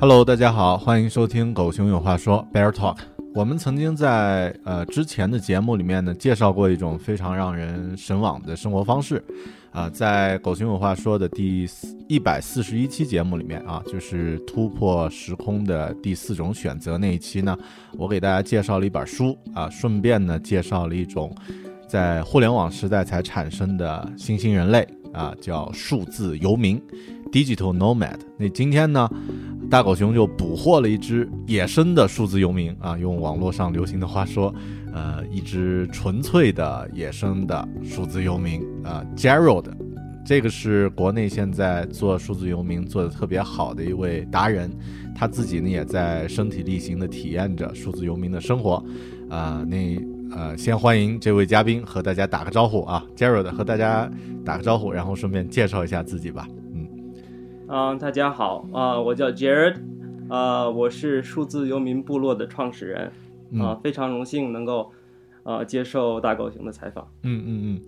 Hello，大家好，欢迎收听《狗熊有话说》Bear Talk。我们曾经在呃之前的节目里面呢，介绍过一种非常让人神往的生活方式。啊、在《狗熊有话说》的第一百四十一期节目里面啊，就是突破时空的第四种选择那一期呢，我给大家介绍了一本书啊，顺便呢介绍了一种在互联网时代才产生的新兴人类啊，叫数字游民 （digital nomad）。那今天呢，大狗熊就捕获了一只野生的数字游民啊，用网络上流行的话说，呃，一只纯粹的野生的数字游民啊，Gerald。这个是国内现在做数字游民做的特别好的一位达人，他自己呢也在身体力行的体验着数字游民的生活，啊、那呃，先欢迎这位嘉宾和大家打个招呼啊，Gerald 和大家打个招呼，然后顺便介绍一下自己吧，嗯。嗯，大家好啊、我叫 Jared，啊、我是数字游民部落的创始人，啊、嗯非常荣幸能够，呃，接受大狗熊的采访。嗯嗯嗯，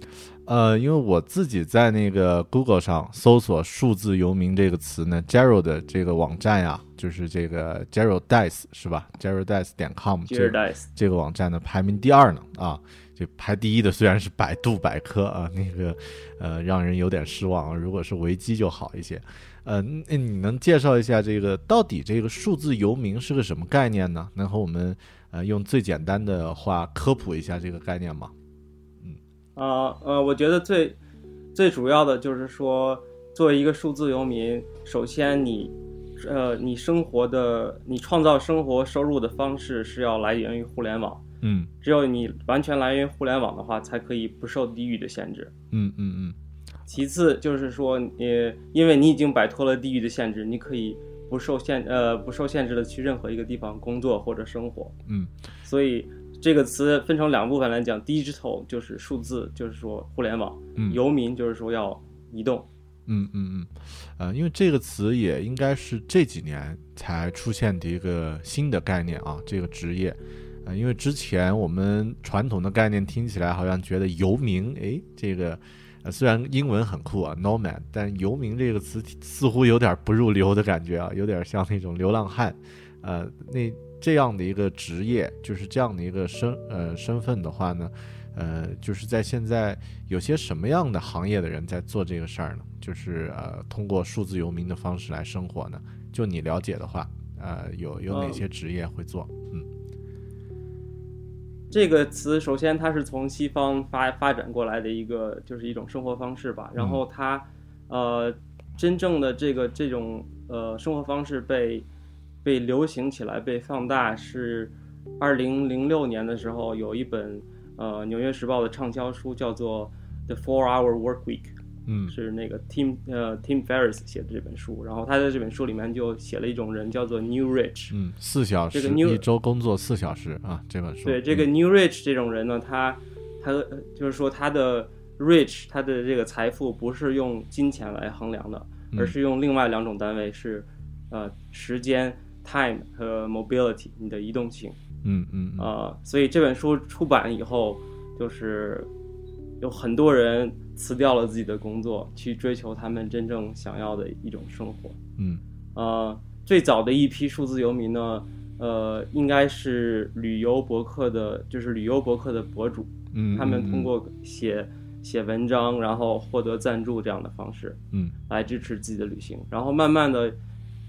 呃，因为我自己在那个 Google 上搜索“数字游民”这个词呢，Gerald 的这个网站呀，就是这个 Gerald Dice 是吧？Gerald Dice 点 com 这 Jared 个 Dice，这个网站呢排名第二呢啊，这排第一的虽然是百度百科啊，那个呃让人有点失望啊，如果是维基就好一些。呃，那你能介绍一下这个到底这个数字游民是个什么概念呢？能和我们呃用最简单的话科普一下这个概念吗？嗯啊呃，我觉得最最主要的就是说，作为一个数字游民，首先你，呃，你生活的你创造生活收入的方式是要来源于互联网，嗯只有你完全来源于互联网的话，才可以不受地域的限制。嗯嗯嗯其次就是说，你因为你已经摆脱了地域的限制，你可以不受限呃不受限制的去任何一个地方工作或者生活。嗯所以这个词分成两部分来讲，digital 就是数字，就是说互联网；嗯游民就是说要移动。嗯嗯嗯，呃，因为这个词也应该是这几年才出现的一个新的概念啊，这个职业。呃，因为之前我们传统的概念听起来好像觉得游民，诶，这个呃虽然英文很酷啊，nomad，但游民这个词似乎有点不入流的感觉啊，有点像那种流浪汉。呃，那这样的一个职业，就是这样的一个身呃身份的话呢，呃，就是在现在有些什么样的行业的人在做这个事儿呢？就是呃，通过数字游民的方式来生活呢？就你了解的话，呃，有有哪嗯些职业会做？嗯这个词，首先它是从西方发发展过来的一个，就是一种生活方式吧。然后它，呃，真正的这个这种呃生活方式被被流行起来、被放大，是二零零六年的时候有一本呃《纽约时报》的畅销书，叫做《The Four Hour Work Week》。嗯。是那个 Tim 呃 Tim Ferriss 写的这本书，然后他在这本书里面就写了一种人叫做 New Rich，嗯，四小时这个 New- 一周工作四小时啊，这本书对这个嗯。New Rich 这种人呢，他他呃就是说他的 rich 他的这个财富不是用金钱来衡量的，嗯。而是用另外两种单位是呃时间 time 和 mobility 你的移动性嗯嗯嗯。啊、所以这本书出版以后，就是有很多人辞掉了自己的工作，去追求他们真正想要的一种生活。嗯。呃，最早的一批数字游民呢，呃，应该是旅游博客的，就是旅游博客的博主，嗯，他们嗯通过写写文章，然后获得赞助这样的方式嗯。来支持自己的旅行，然后慢慢的，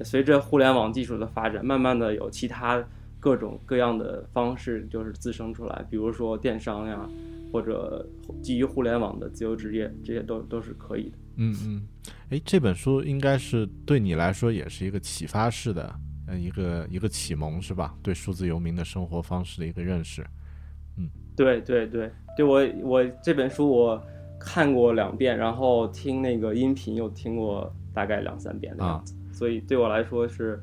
随着互联网技术的发展，慢慢的有其他各种各样的方式就是滋生出来，比如说电商呀，或者基于互联网的自由职业，这些都都是可以的。嗯嗯，哎，这本书应该是对你来说也是一个启发式的，呃，一个一个启蒙是吧？对数字游民的生活方式的一个认识。嗯对对对对，我我这本书我看过两遍，然后听那个音频又听过大概两三遍的样子，所以对我来说是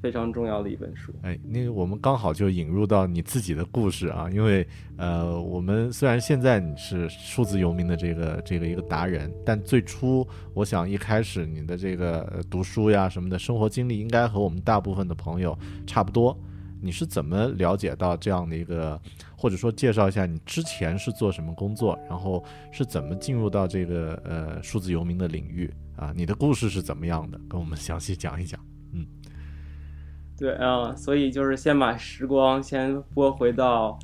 非常重要的一本书。哎，那个我们刚好就引入到你自己的故事啊，因为呃，我们虽然现在你是数字游民的这个这个一个达人，但最初我想一开始你的这个读书呀什么的生活经历，应该和我们大部分的朋友差不多。你是怎么了解到这样的一个，或者说介绍一下你之前是做什么工作，然后是怎么进入到这个呃数字游民的领域啊？你的故事是怎么样的？跟我们详细讲一讲。对啊、所以就是先把时光先拨回到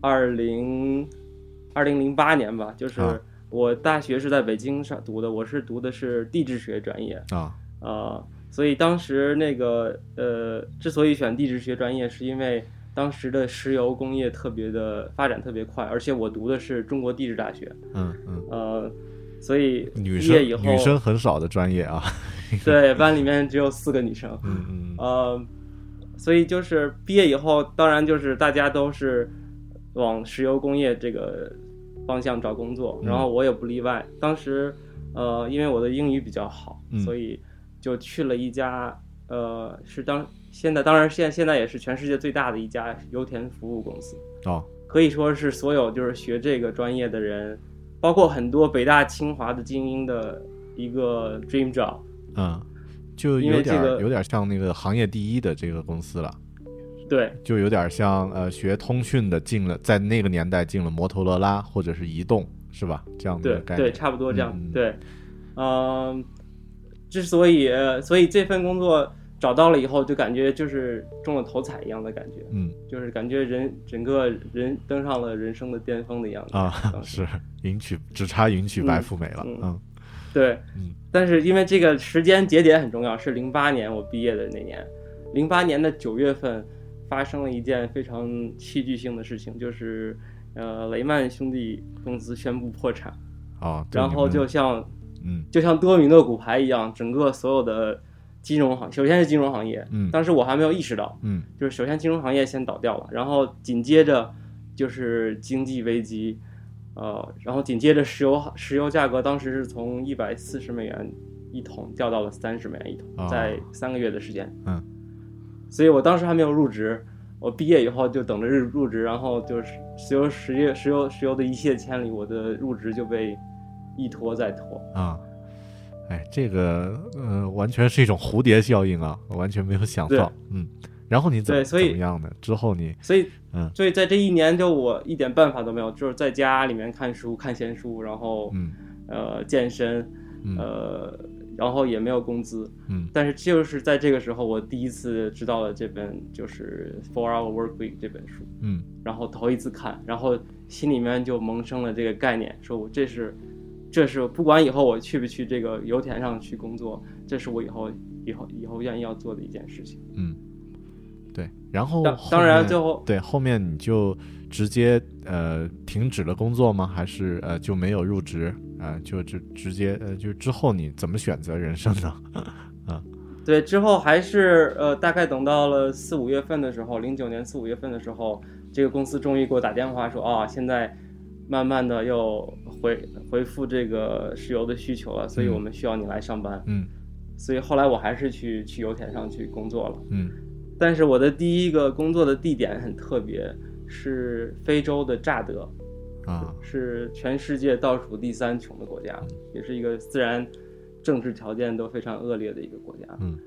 二零二零零八年吧，就是啊我大学是在北京上读的，我是读的是地质学专业，啊，啊，所以当时那个呃，之所以选地质学专业，是因为当时的石油工业特别的发展特别快，而且我读的是中国地质大学，嗯嗯，呃，所以女生女生很少的专业啊。对班里面只有四个女生，嗯嗯呃，所以就是毕业以后，当然就是大家都是往石油工业这个方向找工作，嗯然后我也不例外。当时，呃，因为我的英语比较好，嗯所以就去了一家，呃，是当现在当然现现在也是全世界最大的一家油田服务公司，哦，可以说是所有就是学这个专业的人，包括很多北大清华的精英的一个 dream job。嗯，就有点有点像那个行业第一的这个公司了，对，就有点像呃学通讯的进了，在那个年代进了摩托罗拉或者是移动，是吧？这样的一对对。差不多这样。嗯对，嗯、之所以呃所以这份工作找到了以后，就感觉就是中了头彩一样的感觉，嗯就是感觉人整个人登上了人生的巅峰的样子。啊，是迎娶只差迎娶白嗯富美了。嗯嗯对，嗯。但是因为这个时间节点很重要，是零八年我毕业的那年，零八年的九月份发生了一件非常戏剧性的事情，就是呃雷曼兄弟公司宣布破产，哦，然后就像嗯就像多米诺骨牌一样，整个所有的金融行，首先是金融行业，嗯当时我还没有意识到，嗯就是首先金融行业先倒掉了，然后紧接着就是经济危机，呃，然后紧接着石油石油价格当时是从一百四十美元一桶掉到了三十美元一桶，哦在三个月的时间，嗯，所以我当时还没有入职，我毕业以后就等着入入职，然后就是石油石油石油石油的一泻千里，我的入职就被一拖再拖。啊。哎，这个呃，完全是一种蝴蝶效应啊！我完全没有想到，嗯。然后你怎么样呢？之后你所以，嗯所以在这一年，就我一点办法都没有，就是在家里面看书、看闲书，然后、嗯呃健身，嗯呃，然后也没有工资。嗯但是就是在这个时候，我第一次知道了这本就是《Four Hour Work Week》这本书，嗯然后头一次看，然后心里面就萌生了这个概念，说我这是，这是不管以后我去不去这个油田上去工作，这是我以后以后以后愿意要做的一件事情。嗯，对。然后当然最后对后面你就直接呃停止了工作吗？还是呃就没有入职啊、呃？就就直接呃就之后你怎么选择人生呢？啊，对，之后还是呃大概等到了四五月份的时候，零九年四五月份的时候，这个公司终于给我打电话说啊，现在慢慢的又回回复这个石油的需求了，所以我们需要你来上班。嗯所以后来我还是去去油田上去工作了。嗯但是我的第一个工作的地点很特别，是非洲的乍得，啊是全世界倒数第三穷的国家，也是一个自然政治条件都非常恶劣的一个国家。嗯，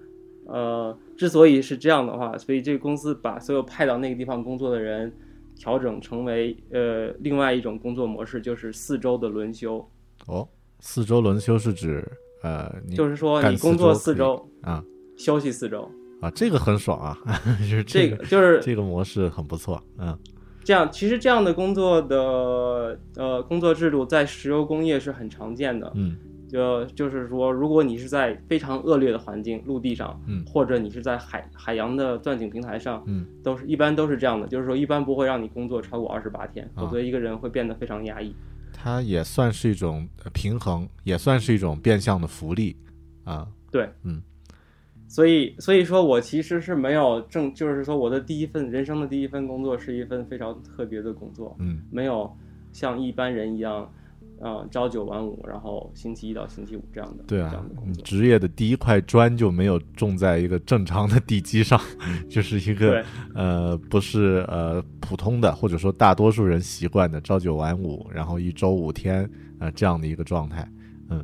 呃，之所以是这样的话，所以这个公司把所有派到那个地方工作的人调整成为呃另外一种工作模式，就是四周的轮休，哦，四周轮休是指呃就是说你工作四四周，啊休息四周。啊这个很爽啊，就是个这个就是这个模式很不错，嗯这样，其实这样的工作的呃工作制度在石油工业是很常见的。嗯就就是说，如果你是在非常恶劣的环境，陆地上，嗯或者你是在海海洋的钻井平台上，嗯都是一般都是这样的，就是说一般不会让你工作超过二十八天，啊否则一个人会变得非常压抑。它也算是一种呃平衡，也算是一种变相的福利啊，对，嗯，所以所以说我其实是没有正，就是说我的第一份人生的第一份工作是一份非常特别的工作，嗯没有像一般人一样，呃，朝九晚五，然后星期一到星期五这样的对啊这样的，工作。职业的第一块砖就没有种在一个正常的地基上，就是一个呃不是呃普通的或者说大多数人习惯的朝九晚五，然后一周五天呃这样的一个状态，嗯，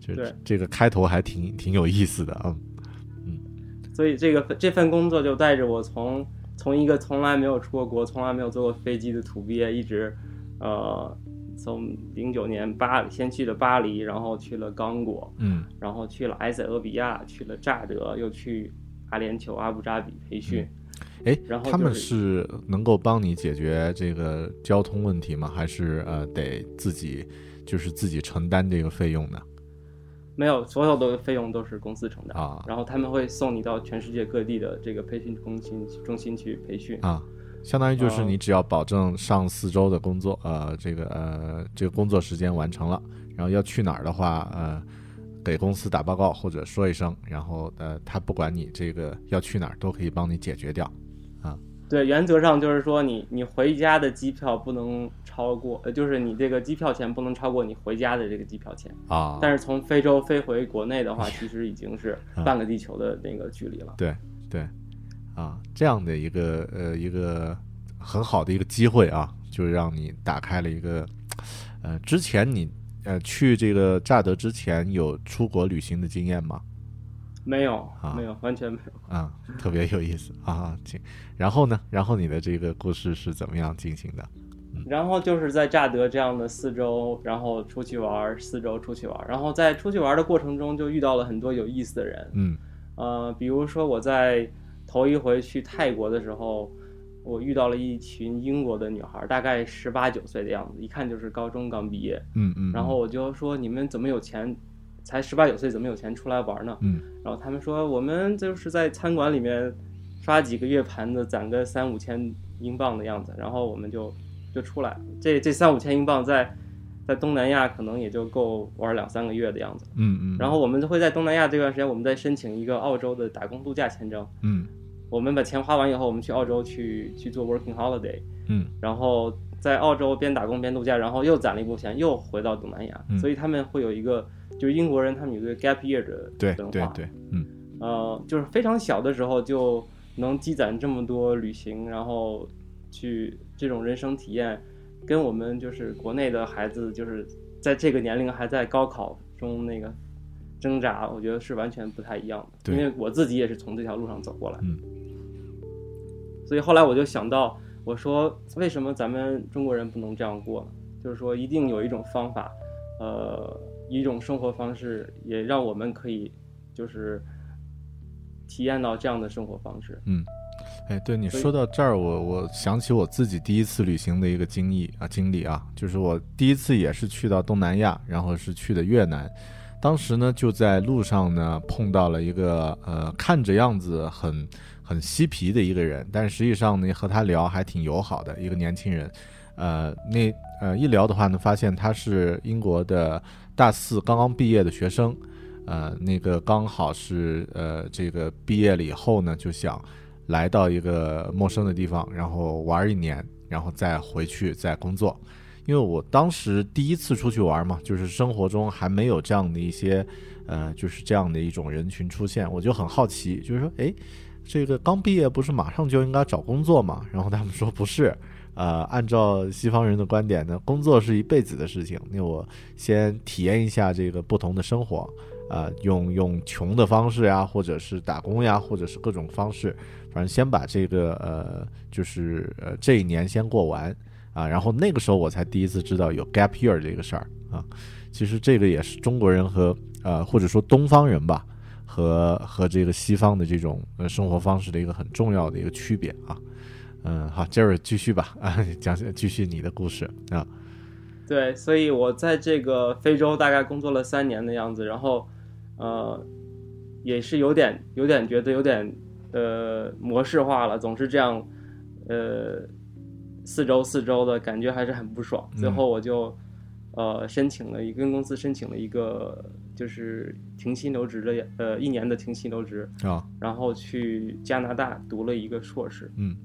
就对这个开头还挺挺有意思的啊，所以这个这份工作就带着我从从一个从来没有出过国、从来没有坐过飞机的土鳖，一直，呃，从零九年巴先去了巴黎，然后去了刚果，嗯然后去了埃塞俄比亚，去了乍得，又去阿联酋、阿布扎比培训。哎，然后他们就是是能够帮你解决这个交通问题吗？还是呃得自己就是自己承担这个费用呢？没有，所有的费用都是公司承担，啊然后他们会送你到全世界各地的这个培训中心中心去培训。啊，相当于就是哦你只要保证上四周的工作，呃，这个呃这个工作时间完成了，然后要去哪儿的话，呃，给公司打报告或者说一声，然后呃他不管你这个要去哪儿，都可以帮你解决掉。对，原则上就是说你你回家的机票不能超过，呃，就是你这个机票钱不能超过你回家的这个机票钱。啊，但是从非洲飞回国内的话，其实已经是啊 半个地球的那个距离了。对对，啊，这样的一个呃一个很好的一个机会啊，就让你打开了一个，呃，之前你呃去这个乍得之前有出国旅行的经验吗？没有啊，没有，完全没有。啊，特别有意思啊，请，然后呢，然后你的这个故事是怎么样进行的？然后就是在乍得这样的四周，然后出去玩儿，四周出去玩儿，然后在出去玩儿的过程中就遇到了很多有意思的人。嗯呃，比如说我在头一回去泰国的时候，我遇到了一群英国的女孩儿，大概十八九岁的样子，一看就是高中刚毕业。嗯嗯，然后我就说：“你们怎么有钱？才十八九岁，怎么有钱出来玩呢？”嗯然后他们说：“我们就是在餐馆里面刷几个月盘子，攒个三五千英镑的样子，然后我们就就出来。这这三五千英镑在在东南亚可能也就够玩两三个月的样子。嗯嗯，然后我们就会在东南亚这段时间，我们再申请一个澳洲的打工度假签证。嗯我们把钱花完以后，我们去澳洲去去做 working holiday，嗯然后在澳洲边打工边度假，然后又攒了一部分钱，又回到东南亚。嗯所以他们会有一个，就是英国人他们有一个 gap year 的对文化，对对，嗯呃，就是非常小的时候就能积攒这么多旅行，然后去这种人生体验，跟我们就是国内的孩子，就是在这个年龄还在高考中那个挣扎，我觉得是完全不太一样的。因为我自己也是从这条路上走过来。嗯。所以后来我就想到，我说为什么咱们中国人不能这样过呢？就是说一定有一种方法，呃，一种生活方式，也让我们可以就是体验到这样的生活方式。嗯哎，对你说到这儿，我我想起我自己第一次旅行的一个经历啊，经历啊，就是我第一次也是去到东南亚，然后是去的越南，当时呢就在路上呢碰到了一个呃看着样子很很嬉皮的一个人，但实际上呢，和他聊还挺友好的一个年轻人。呃，那呃一聊的话呢，发现他是英国的大四刚刚毕业的学生，呃，那个刚好是呃这个毕业了以后呢，就想来到一个陌生的地方，然后玩一年，然后再回去再工作。因为我当时第一次出去玩嘛，就是生活中还没有这样的一些，呃，就是这样的一种人群出现，我就很好奇，就是说，哎，这个刚毕业不是马上就应该找工作嘛？然后他们说不是。呃，按照西方人的观点呢，工作是一辈子的事情。那我先体验一下这个不同的生活，呃，用用穷的方式呀，或者是打工呀，或者是各种方式，反正先把这个呃，就是呃这一年先过完啊。然后那个时候我才第一次知道有 gap year 这个事儿啊。其实这个也是中国人和呃或者说东方人吧，和和这个西方的这种呃生活方式的一个很重要的一个区别啊。嗯，好，杰瑞继续吧，啊，讲继续你的故事啊。对，所以我在这个非洲大概工作了三年的样子，然后，呃，也是有点有点觉得有点呃模式化了，总是这样，呃，四周四周的感觉还是很不爽。最后我就呃申请了一跟公司申请了一个就是停薪留职了呃一年的停薪留职啊，然后去加拿大读了一个硕士，嗯。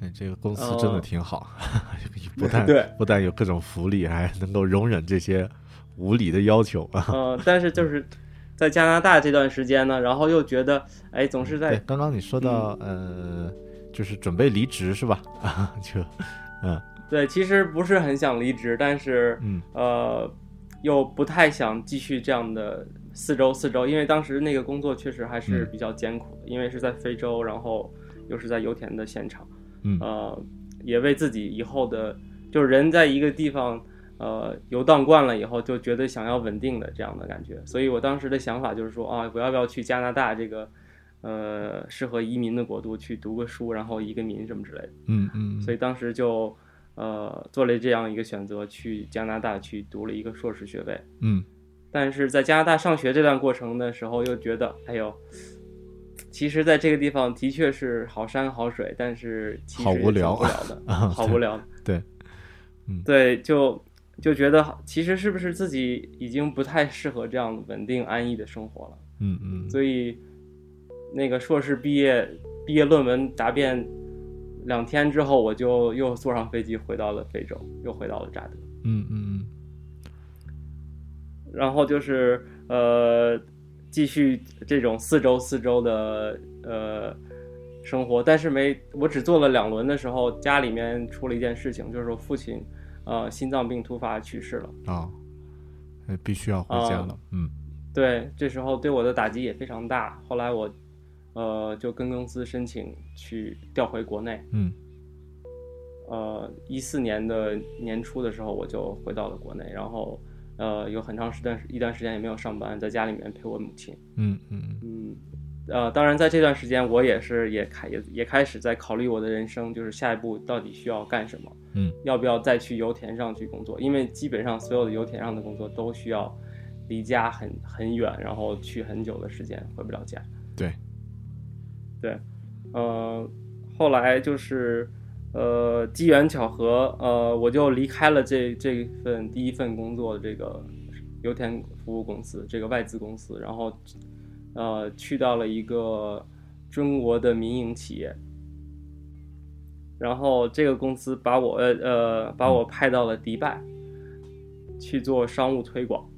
哎，这个公司真的挺好，不但对，不但有各种福利，还能够容忍这些无理的要求啊。嗯，但是就是在加拿大这段时间呢，然后又觉得，哎，总是在刚刚你说到，呃，就是准备离职是吧？啊，就嗯，对，其实不是很想离职，但是嗯，呃，又不太想继续这样的四周四周，因为当时那个工作确实还是比较艰苦的，因为是在非洲，然后又是在油田的现场。呃，也为自己以后的，就是人在一个地方，呃，游荡惯了以后，就觉得想要稳定的这样的感觉。所以我当时的想法就是说，啊，我要不要去加拿大这个，呃，适合移民的国度去读个书，然后移个民什么之类的。嗯嗯。所以当时就，呃，做了这样一个选择，去加拿大去读了一个硕士学位。嗯。但是在加拿大上学这段过程的时候，又觉得，哎呦。其实，在这个地方的确是好山好水，但是好无聊的，好无聊。对，嗯，对，就就觉得其实是不是自己已经不太适合这样稳定安逸的生活了？嗯嗯。所以，那个硕士毕业毕业论文答辩两天之后，我就又坐上飞机回到了非洲，又回到了扎德。嗯嗯嗯。然后就是呃。继续这种四周四周的呃生活，但是没我只做了两轮的时候，家里面出了一件事情，就是我父亲呃心脏病突发去世了啊，必须要回家了。嗯，对，这时候对我的打击也非常大。后来我呃就跟公司申请去调回国内。嗯，呃，一四年的年初的时候，我就回到了国内，然后。呃，有很长时段一段时间也没有上班，在家里面陪我母亲。嗯嗯嗯。呃，当然在这段时间，我也是也开也也开始在考虑我的人生，就是下一步到底需要干什么。嗯。要不要再去油田上去工作？因为基本上所有的油田上的工作都需要离家很很远，然后去很久的时间，回不了家。对。对。呃，后来就是。呃，机缘巧合，呃，我就离开了这这份第一份工作的这个油田服务公司，这个外资公司，然后，呃，去到了一个中国的民营企业，然后这个公司把我呃把我派到了迪拜去做商务推广，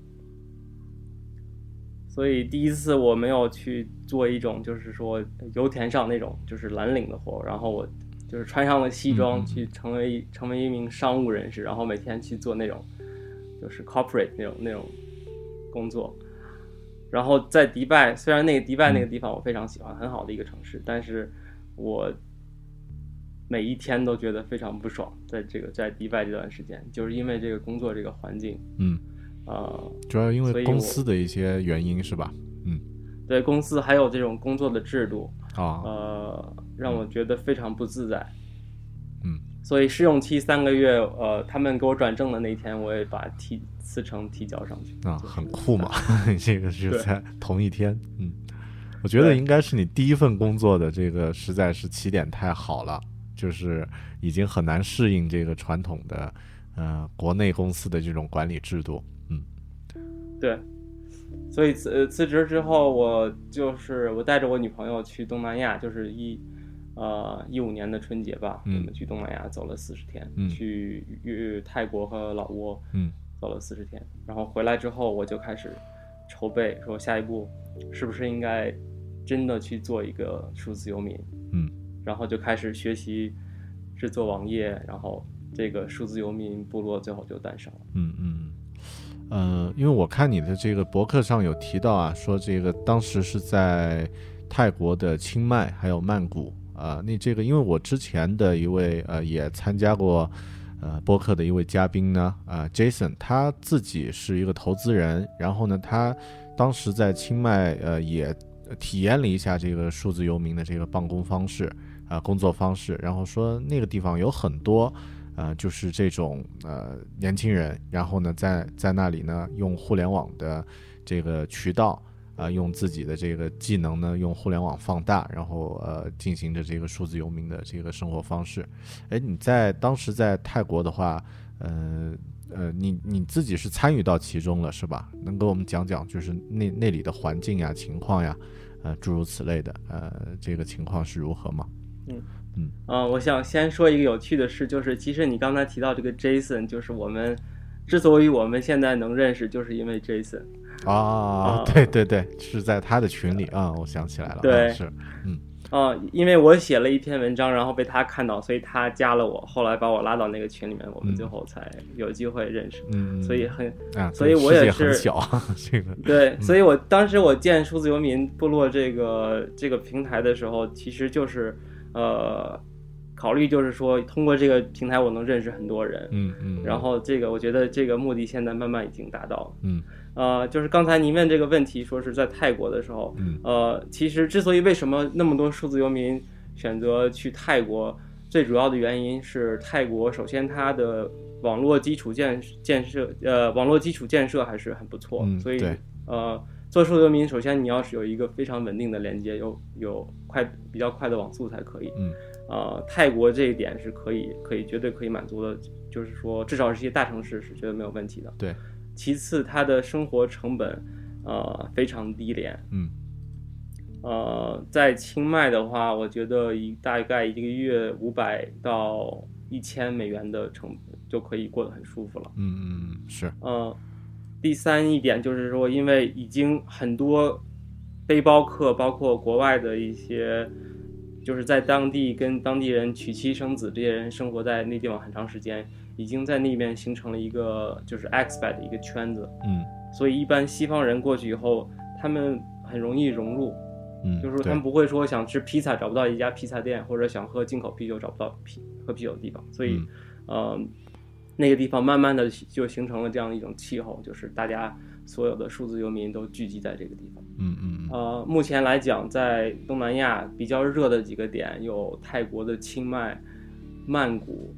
所以第一次我没有去做一种就是说油田上那种就是蓝领的活，然后我。就是穿上了西装去成为成为一名商务人士，然后每天去做那种就是 corporate 那种那种工作。然后在迪拜，虽然那个迪拜那个地方我非常喜欢，很好的一个城市，但是我每一天都觉得非常不爽。在这个在迪拜这段时间，就是因为这个工作这个环境，嗯，呃，主要因为公司的一些原因是吧？嗯，对公司还有这种工作的制度啊，呃。让我觉得非常不自在，嗯，所以试用期三个月，呃，他们给我转正的那天，我也把提辞呈提交上去。啊，很酷嘛，这个是在同一天，嗯，我觉得应该是你第一份工作的这个实在是起点太好了，就是已经很难适应这个传统的呃国内公司的这种管理制度。嗯对，所以辞呃辞职之后，我就是我带着我女朋友去东南亚，就是一呃一五年的春节吧，嗯我们去东南亚走了四十天，嗯。去去泰国和老挝，嗯。走了四十天，然后回来之后我就开始筹备，说下一步是不是应该真的去做一个数字游民，嗯。然后就开始学习制作网页，然后这个数字游民部落最后就诞生了。嗯嗯。呃，因为我看你的这个博客上有提到啊，说这个当时是在泰国的清迈还有曼谷啊、那这个因为我之前的一位呃也参加过呃播客的一位嘉宾呢，啊、Jason，他自己是一个投资人，然后呢，他当时在清迈呃也体验了一下这个数字游民的这个办公方式啊、工作方式，然后说那个地方有很多。呃，就是这种呃年轻人，然后呢，在在那里呢，用互联网的这个渠道啊、用自己的这个技能呢，用互联网放大，然后呃，进行着这个数字游民的这个生活方式。哎，你在当时在泰国的话，呃呃，你你自己是参与到其中了是吧？能给我们讲讲就是那那里的环境呀、情况呀，呃，诸如此类的，呃，这个情况是如何吗？嗯，我想先说一个有趣的事，就是其实你刚才提到这个 Jason，就是我们之所以我们现在能认识，就是因为 Jason。啊啊，对对对，是在他的群里啊，我想起来了，对啊是，啊、因为我写了一篇文章，然后被他看到，所以他加了我，后来把我拉到那个群里面，我们嗯最后才有机会认识。嗯，所以很啊，所以我也是很小，这个，对，所以我当时我建数字游民部落这个这个平台的时候，其实就是呃考虑就是说通过这个平台我能认识很多人，嗯嗯，然后这个我觉得这个目的现在慢慢已经达到了。嗯。呃，就是刚才您问这个问题，说是在泰国的时候，嗯。呃，其实之所以为什么那么多数字游民选择去泰国，最主要的原因是泰国首先它的网络基础建建设，呃，网络基础建设还是很不错，嗯所以呃，做数字游民，首先你要是有一个非常稳定的连接，有有快比较快的网速才可以。嗯呃，泰国这一点是可以可以绝对可以满足的，就是说至少是一些大城市是绝对没有问题的。对，其次，它的生活成本呃非常低廉。嗯呃，在清迈的话，我觉得一大概一个月五百到一千美元的成本就可以过得很舒服了。嗯嗯是，呃，第三一点就是说，因为已经很多背包客，包括国外的一些，就是在当地跟当地人娶妻生子，这些人生活在那地方很长时间，已经在那边形成了一个就是 expat 的一个圈子，嗯。所以一般西方人过去以后，他们很容易融入，嗯，就是说他们不会说想吃披萨找不到一家披萨店，或者想喝进口啤酒找不到啤喝啤酒的地方，所以，嗯呃，那个地方慢慢的就形成了这样一种气候，就是大家所有的数字游民都聚集在这个地方。嗯嗯呃，目前来讲，在东南亚比较热的几个点有泰国的清迈、曼谷，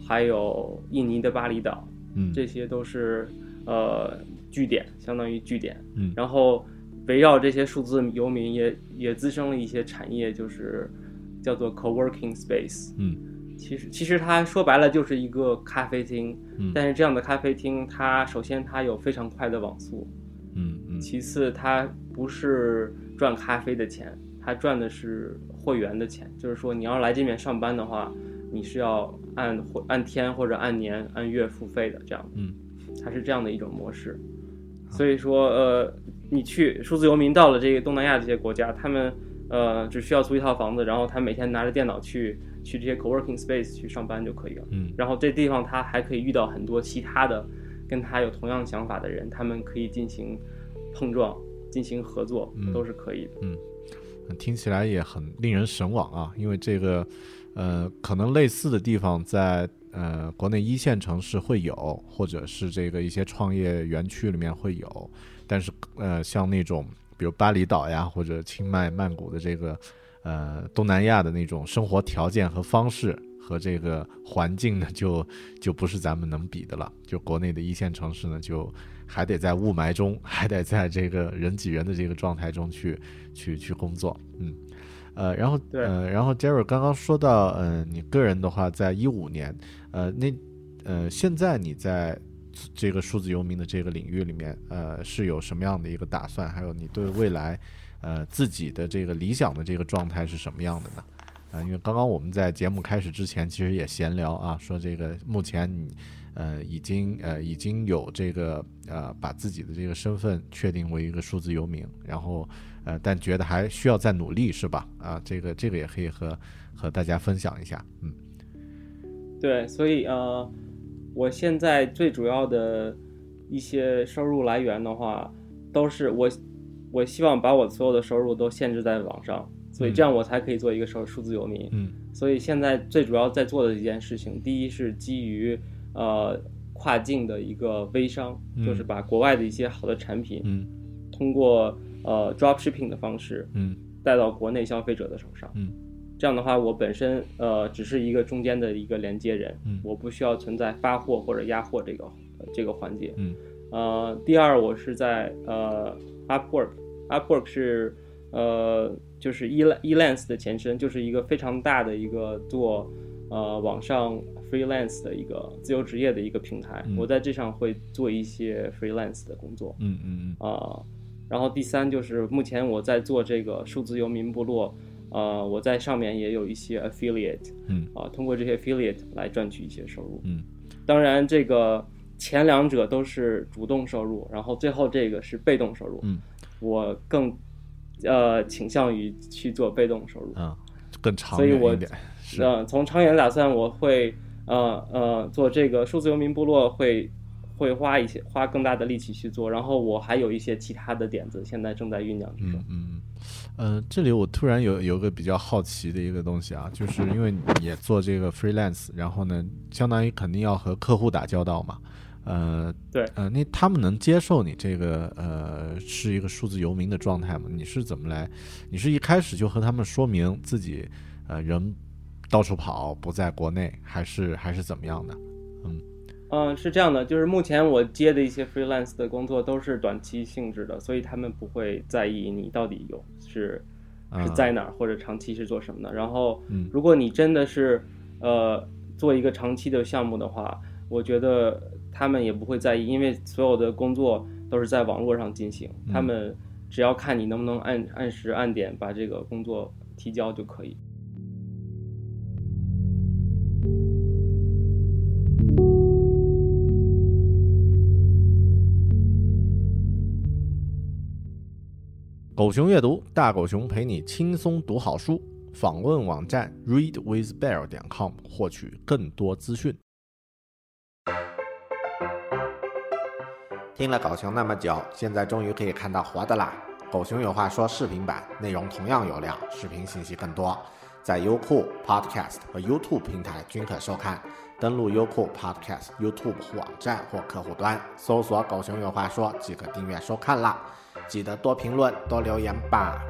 还有印尼的巴厘岛，嗯，这些都是呃据点，相当于据点。嗯然后围绕这些数字游民也也滋生了一些产业，就是叫做 co-working space。嗯其实其实它说白了就是一个咖啡厅，嗯。但是这样的咖啡厅，它首先它有非常快的网速，嗯嗯。其次它不是赚咖啡的钱，它赚的是会员的钱，就是说你要来这边上班的话，你是要按或按天或者按年按月付费的这样，嗯，它是这样的一种模式。所以说，呃，你去数字游民到了这个东南亚这些国家，他们呃只需要租一套房子，然后他每天拿着电脑去去这些 co-working space 去上班就可以了。嗯然后这地方他还可以遇到很多其他的跟他有同样想法的人，他们可以进行碰撞、进行合作，嗯都是可以的。嗯听起来也很令人神往啊，因为这个呃，可能类似的地方在呃国内一线城市会有，或者是这个一些创业园区里面会有，但是呃，像那种比如巴厘岛呀或者清迈、曼谷的这个呃东南亚的那种生活条件和方式，和这个环境呢，就就不是咱们能比的了。就国内的一线城市呢，就还得在雾霾中，还得在这个人挤人的这个状态中去去去工作。嗯，呃，然后呃，然后 Jerry 刚刚说到，呃，你个人的话，在一五年，呃，那呃，现在你在这个数字游民的这个领域里面，呃，是有什么样的一个打算？还有你对未来，呃，自己的这个理想的这个状态是什么样的呢？啊，因为刚刚我们在节目开始之前，其实也闲聊啊，说这个目前你，呃，已经呃已经有这个呃把自己的这个身份确定为一个数字游民，然后呃，但觉得还需要再努力，是吧？啊，这个这个也可以和和大家分享一下，嗯，对，所以呃，我现在最主要的一些收入来源的话，都是我我希望把我所有的收入都限制在网上。所以这样我才可以做一个数数字游民。嗯，所以现在最主要在做的一件事情，第一是基于呃跨境的一个微商，就是把国外的一些好的产品，嗯，通过呃 drop shipping 的方式，嗯，带到国内消费者的手上。嗯，这样的话，我本身呃只是一个中间的一个连接人，嗯，我不需要存在发货或者压货这个这个环节。嗯，呃，第二我是在呃 Upwork，Upwork 是呃。就是 e elance 的前身，就是一个非常大的一个做呃网上 freelance 的一个自由职业的一个平台。我在这上会做一些 freelance 的工作。嗯嗯嗯。啊，然后第三就是目前我在做这个数字游民部落，呃，我在上面也有一些 affiliate。嗯。啊，通过这些 affiliate 来赚取一些收入。嗯。当然，这个前两者都是主动收入，然后最后这个是被动收入。嗯。我更。呃，倾向于去做被动收入，啊，更长远一点。嗯，从长远打算，我会呃呃做这个数字游民部落，会会花一些花更大的力气去做。然后我还有一些其他的点子，现在正在酝酿之中。嗯嗯，呃，这里我突然有有个比较好奇的一个东西啊，就是因为你也做这个 freelance，然后呢，相当于肯定要和客户打交道嘛。呃，对，呃，那他们能接受你这个呃是一个数字游民的状态吗？你是怎么来？你是一开始就和他们说明自己呃人到处跑不在国内，还是还是怎么样的？嗯嗯，是这样的，就是目前我接的一些 freelance 的工作都是短期性质的，所以他们不会在意你到底有是是在哪儿或者长期是做什么的。然后，如果你真的是呃做一个长期的项目的话，我觉得。他们也不会在意，因为所有的工作都是在网络上进行。他们只要看你能不能按按时按点把这个工作提交就可以。狗熊阅读，大狗熊陪你轻松读好书。访问网站 readwithbear 点 com 获取更多资讯。听了狗熊那么久，现在终于可以看到活的啦！狗熊有话说视频版内容同样有料，视频信息更多，在优酷、Podcast 和 YouTube 平台均可收看。登录优酷、Podcast、YouTube 网站或客户端，搜索“狗熊有话说”即可订阅收看啦！记得多评论、多留言吧。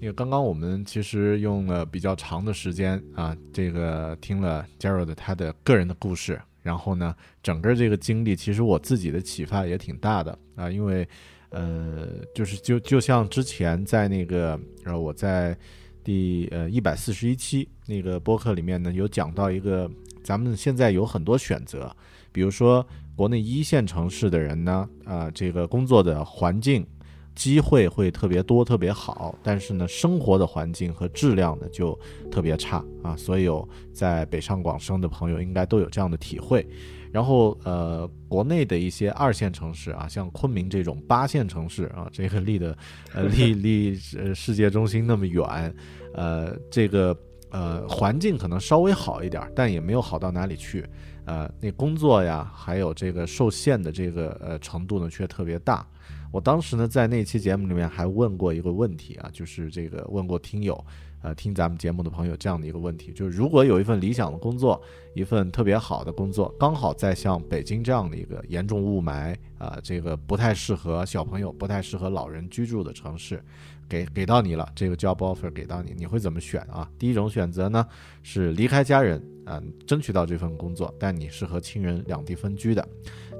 因为刚刚我们其实用了比较长的时间啊，这个听了 Jared 他的个人的故事，然后呢，整个这个经历其实我自己的启发也挺大的啊，因为呃，就是就就像之前在那个呃我在第呃一百四十一期那个播客里面呢，有讲到一个咱们现在有很多选择，比如说国内一线城市的人呢，啊，这个工作的环境。机会会特别多，特别好，但是呢，生活的环境和质量呢就特别差啊。所有在北上广深的朋友应该都有这样的体会。然后呃，国内的一些二线城市啊，像昆明这种八线城市啊，这个离的呃离离呃世界中心那么远，呃，这个呃环境可能稍微好一点，但也没有好到哪里去。呃，那工作呀，还有这个受限的这个呃程度呢，却特别大。我当时呢，在那期节目里面还问过一个问题啊，就是这个问过听友，呃，听咱们节目的朋友这样的一个问题，就是如果有一份理想的工作，一份特别好的工作，刚好在像北京这样的一个严重雾霾啊，这个不太适合小朋友、不太适合老人居住的城市，给给到你了，这个 job offer 给到你，你会怎么选啊？第一种选择呢是离开家人啊，争取到这份工作，但你是和亲人两地分居的。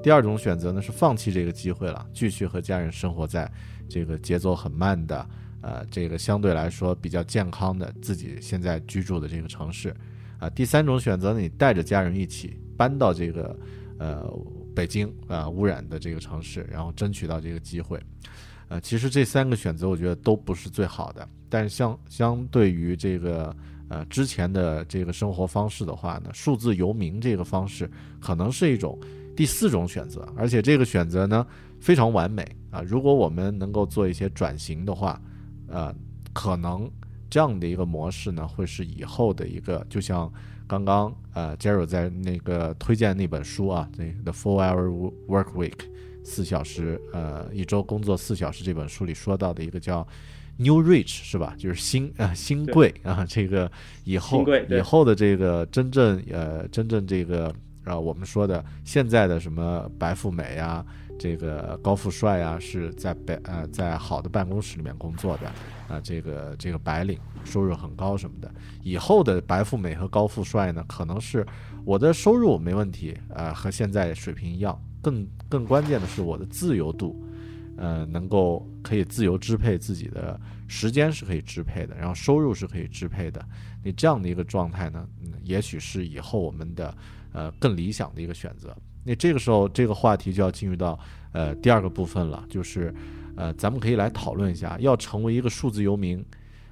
第二种选择呢是放弃这个机会了，继续和家人生活在这个节奏很慢的，呃，这个相对来说比较健康的自己现在居住的这个城市，啊，第三种选择呢，你带着家人一起搬到这个呃北京啊污染的这个城市，然后争取到这个机会，呃，其实这三个选择我觉得都不是最好的，但是相相对于这个呃之前的这个生活方式的话呢，数字游民这个方式可能是一种。第四种选择，而且这个选择呢非常完美啊！如果我们能够做一些转型的话，呃，可能这样的一个模式呢，会是以后的一个，就像刚刚呃 j e r 在那个推荐那本书啊，那 The Four Hour Work Week，四小时呃一周工作四小时这本书里说到的一个叫 New Rich 是吧？就是新啊新贵啊，这个以后以后的这个真正呃真正这个。啊，我们说的现在的什么白富美呀，这个高富帅呀，是在北呃在好的办公室里面工作的，啊，这个这个白领收入很高什么的。以后的白富美和高富帅呢，可能是我的收入没问题，呃，和现在水平一样。更更关键的是我的自由度，呃，能够可以自由支配自己的时间是可以支配的，然后收入是可以支配的。你这样的一个状态呢，嗯，也许是以后我们的。呃，更理想的一个选择。那这个时候，这个话题就要进入到呃第二个部分了，就是呃，咱们可以来讨论一下，要成为一个数字游民，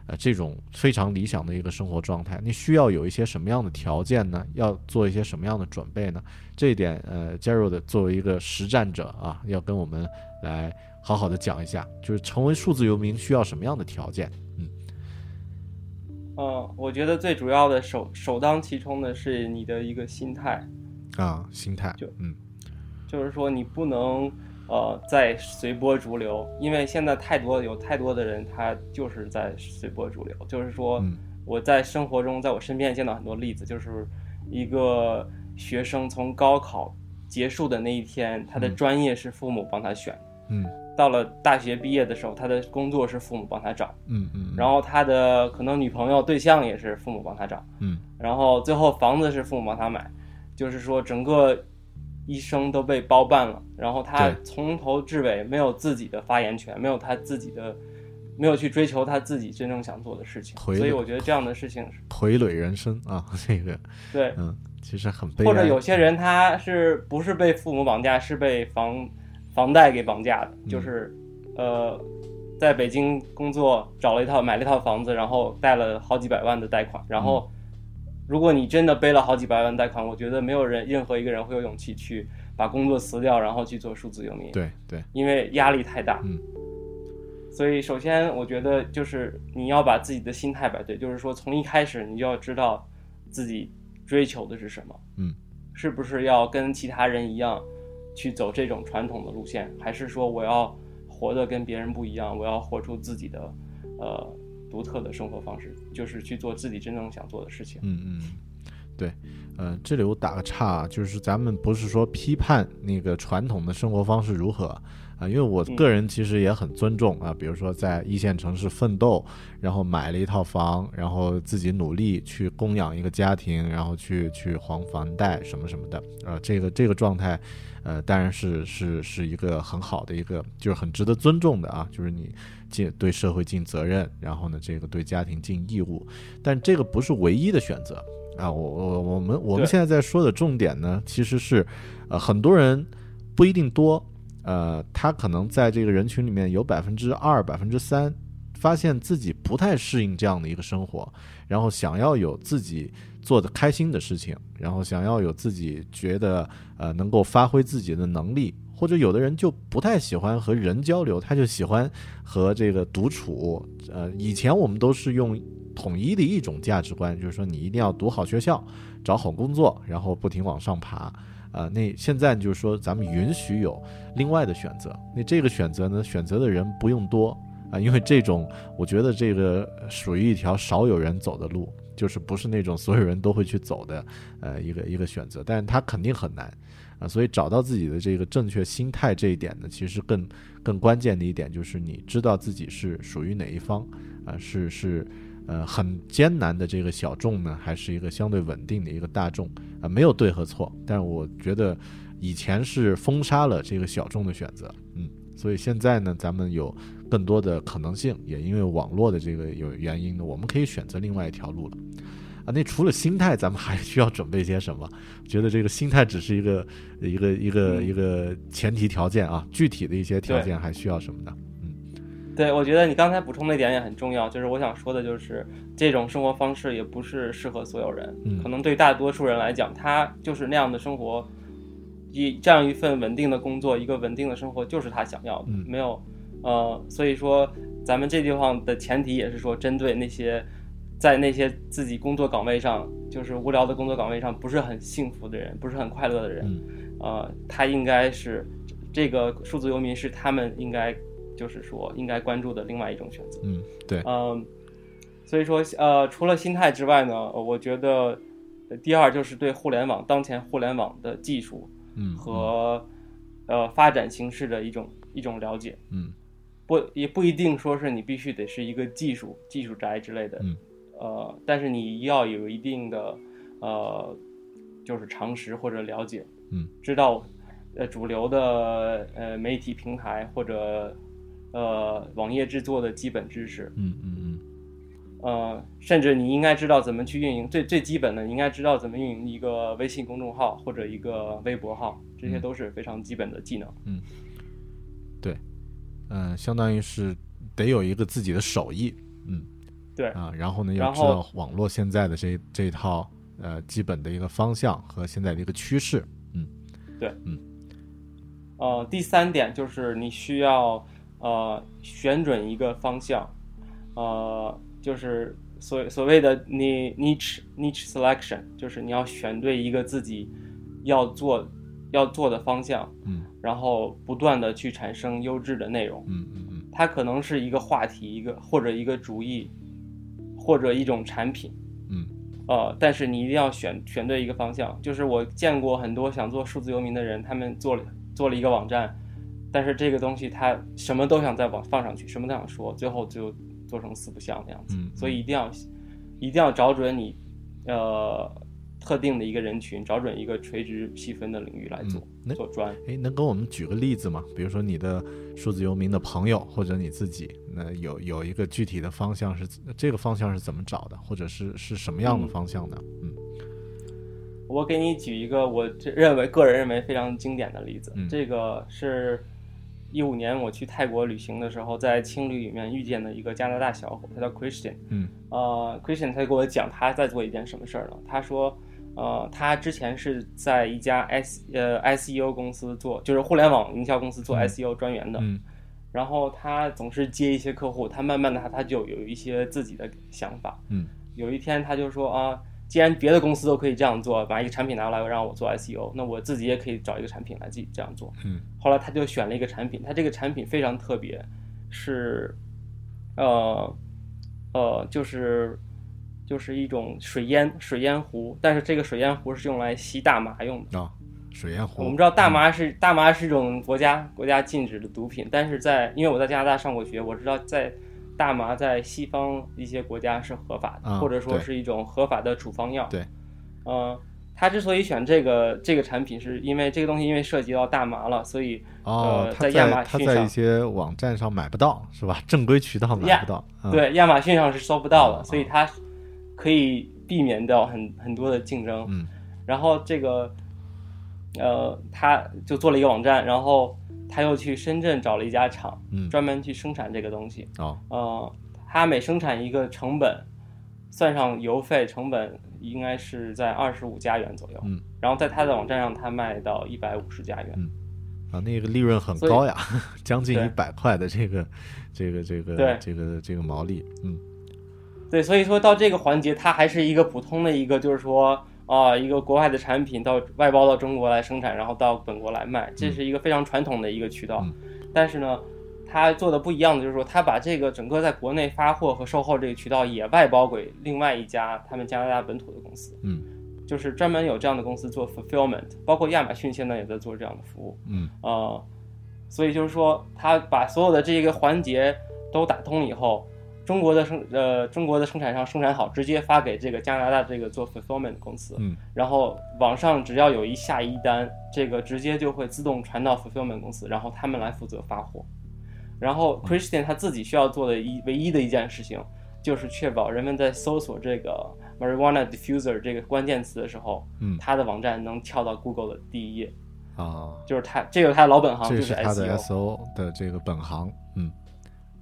呃，这种非常理想的一个生活状态，你需要有一些什么样的条件呢？要做一些什么样的准备呢？这一点，呃 j e r 的作为一个实战者啊，要跟我们来好好的讲一下，就是成为数字游民需要什么样的条件？嗯，嗯，我觉得最主要的首首当其冲的是你的一个心态，啊，心态就嗯，就是说你不能呃再随波逐流，因为现在太多有太多的人他就是在随波逐流，就是说我在生活中在我身边见到很多例子，就是一个学生从高考结束的那一天，他的专业是父母帮他选，嗯。到了大学毕业的时候，他的工作是父母帮他找，嗯嗯，然后他的可能女朋友对象也是父母帮他找，嗯，然后最后房子是父母帮他买，就是说整个一生都被包办了，然后他从头至尾没有自己的发言权，没有他自己的，没有去追求他自己真正想做的事情，所以我觉得这样的事情是傀儡人生啊，这个对，嗯，其实很悲或者有些人他是不是被父母绑架，是被房。房贷给绑架的，就是，呃，在北京工作，找了一套，买了一套房子，然后贷了好几百万的贷款。然后，如果你真的背了好几百万贷款，我觉得没有人，任何一个人会有勇气去把工作辞掉，然后去做数字游民。对对，因为压力太大。嗯。所以，首先我觉得就是你要把自己的心态摆对，就是说从一开始你就要知道自己追求的是什么。嗯。是不是要跟其他人一样？去走这种传统的路线，还是说我要活得跟别人不一样？我要活出自己的，呃，独特的生活方式，就是去做自己真正想做的事情。嗯嗯，对，呃，这里我打个岔，就是咱们不是说批判那个传统的生活方式如何。啊，因为我个人其实也很尊重啊，比如说在一线城市奋斗，然后买了一套房，然后自己努力去供养一个家庭，然后去去还房贷什么什么的，啊，这个这个状态，呃，当然是是是一个很好的一个，就是很值得尊重的啊，就是你尽对社会尽责任，然后呢，这个对家庭尽义务，但这个不是唯一的选择啊，我我我们我们现在在说的重点呢，其实是，呃，很多人不一定多。呃，他可能在这个人群里面有百分之二、百分之三，发现自己不太适应这样的一个生活，然后想要有自己做的开心的事情，然后想要有自己觉得呃能够发挥自己的能力，或者有的人就不太喜欢和人交流，他就喜欢和这个独处。呃，以前我们都是用统一的一种价值观，就是说你一定要读好学校，找好工作，然后不停往上爬。啊，那现在就是说咱们允许有另外的选择，那这个选择呢，选择的人不用多啊，因为这种我觉得这个属于一条少有人走的路，就是不是那种所有人都会去走的呃一个一个选择，但是它肯定很难啊，所以找到自己的这个正确心态这一点呢，其实更更关键的一点就是你知道自己是属于哪一方啊，是是。呃，很艰难的这个小众呢，还是一个相对稳定的一个大众啊，没有对和错。但是我觉得以前是封杀了这个小众的选择，嗯，所以现在呢，咱们有更多的可能性，也因为网络的这个有原因呢，我们可以选择另外一条路了啊。那除了心态，咱们还需要准备些什么？觉得这个心态只是一个一个一个一个前提条件啊，具体的一些条件还需要什么呢？对，我觉得你刚才补充那点也很重要，就是我想说的，就是这种生活方式也不是适合所有人，可能对大多数人来讲，他就是那样的生活，一这样一份稳定的工作，一个稳定的生活就是他想要的，没有，呃，所以说咱们这地方的前提也是说，针对那些在那些自己工作岗位上就是无聊的工作岗位上不是很幸福的人，不是很快乐的人，呃，他应该是这个数字游民是他们应该。就是说，应该关注的另外一种选择。嗯，对，嗯，所以说，呃，除了心态之外呢，我觉得第二就是对互联网当前互联网的技术，嗯，和呃发展形势的一种一种了解。嗯，不，也不一定说是你必须得是一个技术技术宅之类的。嗯，呃，但是你要有一定的呃，就是常识或者了解。嗯，知道呃主流的呃媒体平台或者。呃，网页制作的基本知识，嗯嗯嗯，呃，甚至你应该知道怎么去运营最最基本的，你应该知道怎么运营一个微信公众号或者一个微博号，这些都是非常基本的技能。嗯，对，嗯，相当于是得有一个自己的手艺，嗯，对啊，然后呢，要知道网络现在的这这一套呃基本的一个方向和现在的一个趋势，嗯，对，嗯，呃，第三点就是你需要。呃，选准一个方向，呃，就是所所谓的你 niche niche selection，就是你要选对一个自己要做要做的方向，嗯，然后不断的去产生优质的内容，嗯嗯嗯，它可能是一个话题，一个或者一个主意，或者一种产品，嗯，呃，但是你一定要选选对一个方向。就是我见过很多想做数字游民的人，他们做了做了一个网站。但是这个东西他什么都想在网放上去，什么都想说，最后就做成四不像那样子。所以一定要一定要找准你呃特定的一个人群，找准一个垂直细分的领域来做做专。哎，能给我们举个例子吗？比如说你的数字游民的朋友或者你自己，那有有一个具体的方向是这个方向是怎么找的，或者是是什么样的方向呢？嗯，我给你举一个我认为个人认为非常经典的例子，这个是。一五年我去泰国旅行的时候，在青旅里面遇见的一个加拿大小伙，他叫 Christian。嗯，呃，Christian 他就跟我讲他在做一件什么事儿呢？他说，呃，他之前是在一家 S 呃 SEO 公司做，就是互联网营销公司做 SEO 专员的。嗯，然后他总是接一些客户，他慢慢的他他就有一些自己的想法。嗯，有一天他就说啊。既然别的公司都可以这样做，把一个产品拿过来让我做 SEO，那我自己也可以找一个产品来自己这样做。嗯，后来他就选了一个产品，他这个产品非常特别，是，呃，呃，就是就是一种水烟水烟壶，但是这个水烟壶是用来吸大麻用的啊。水烟壶，我们知道大麻是大麻是一种国家国家禁止的毒品，但是在因为我在加拿大上过学，我知道在。大麻在西方一些国家是合法的，或者说是一种合法的处方药。对，嗯，他之所以选这个这个产品，是因为这个东西因为涉及到大麻了，所以哦，在亚马逊上，他在一些网站上买不到，是吧？正规渠道买不到。对，亚马逊上是搜不到的，所以它可以避免掉很很多的竞争。嗯，然后这个，呃，他就做了一个网站，然后。他又去深圳找了一家厂，嗯，专门去生产这个东西。哦，呃，他每生产一个成本，算上邮费成本，应该是在二十五加元左右。嗯，然后在他的网站上，他卖到一百五十加元。嗯，啊，那个利润很高呀，将近一百块的这个，这个，这个，这个，这个毛利。嗯，对，所以说到这个环节，它还是一个普通的一个，就是说。啊、一个国外的产品到外包到中国来生产，然后到本国来卖，这是一个非常传统的一个渠道。嗯但是呢，它做的不一样的就是说，它把这个整个在国内发货和售后这个渠道也外包给另外一家他们加拿大本土的公司。嗯就是专门有这样的公司做 fulfillment，包括亚马逊现在也在做这样的服务。嗯呃，所以就是说，他把所有的这个环节都打通以后，中国的生呃中国的生产商生产好，直接发给这个加拿大这个做 fulfillment 的公司，嗯然后网上只要有一下一单，这个直接就会自动传到 fulfillment 公司，然后他们来负责发货。然后 Christian 他自己需要做的一唯一的一件事情，就是确保人们在搜索这个 marijuana diffuser 这个关键词的时候，嗯他的网站能跳到 Google 的第一页，啊，就是他这个他的老本行，这就是他的 SEO。SO 的这个本行，嗯。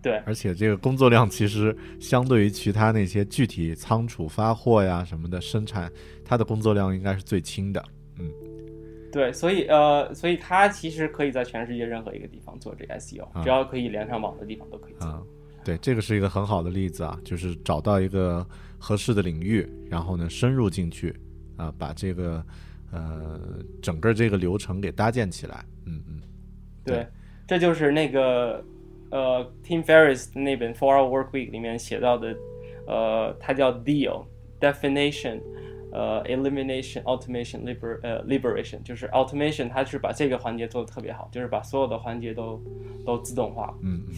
对，而且这个工作量其实相对于其他那些具体仓储发货呀什么的生产，它的工作量应该是最轻的。嗯对，所以呃，所以它其实可以在全世界任何一个地方做这个 SEO，、啊只要可以连上网的地方都可以做。啊，对，这个是一个很好的例子啊，就是找到一个合适的领域，然后呢深入进去啊，把这个呃整个这个流程给搭建起来。嗯嗯，对，这就是那个呃 Tim Ferris 那本《Four Hour Work Week》里面写到的，呃，它叫 Deal Definition。呃，elimination, automation, liber 呃 liberation，就是 automation，它是把这个环节做的特别好，就是把所有的环节都都自动化。嗯嗯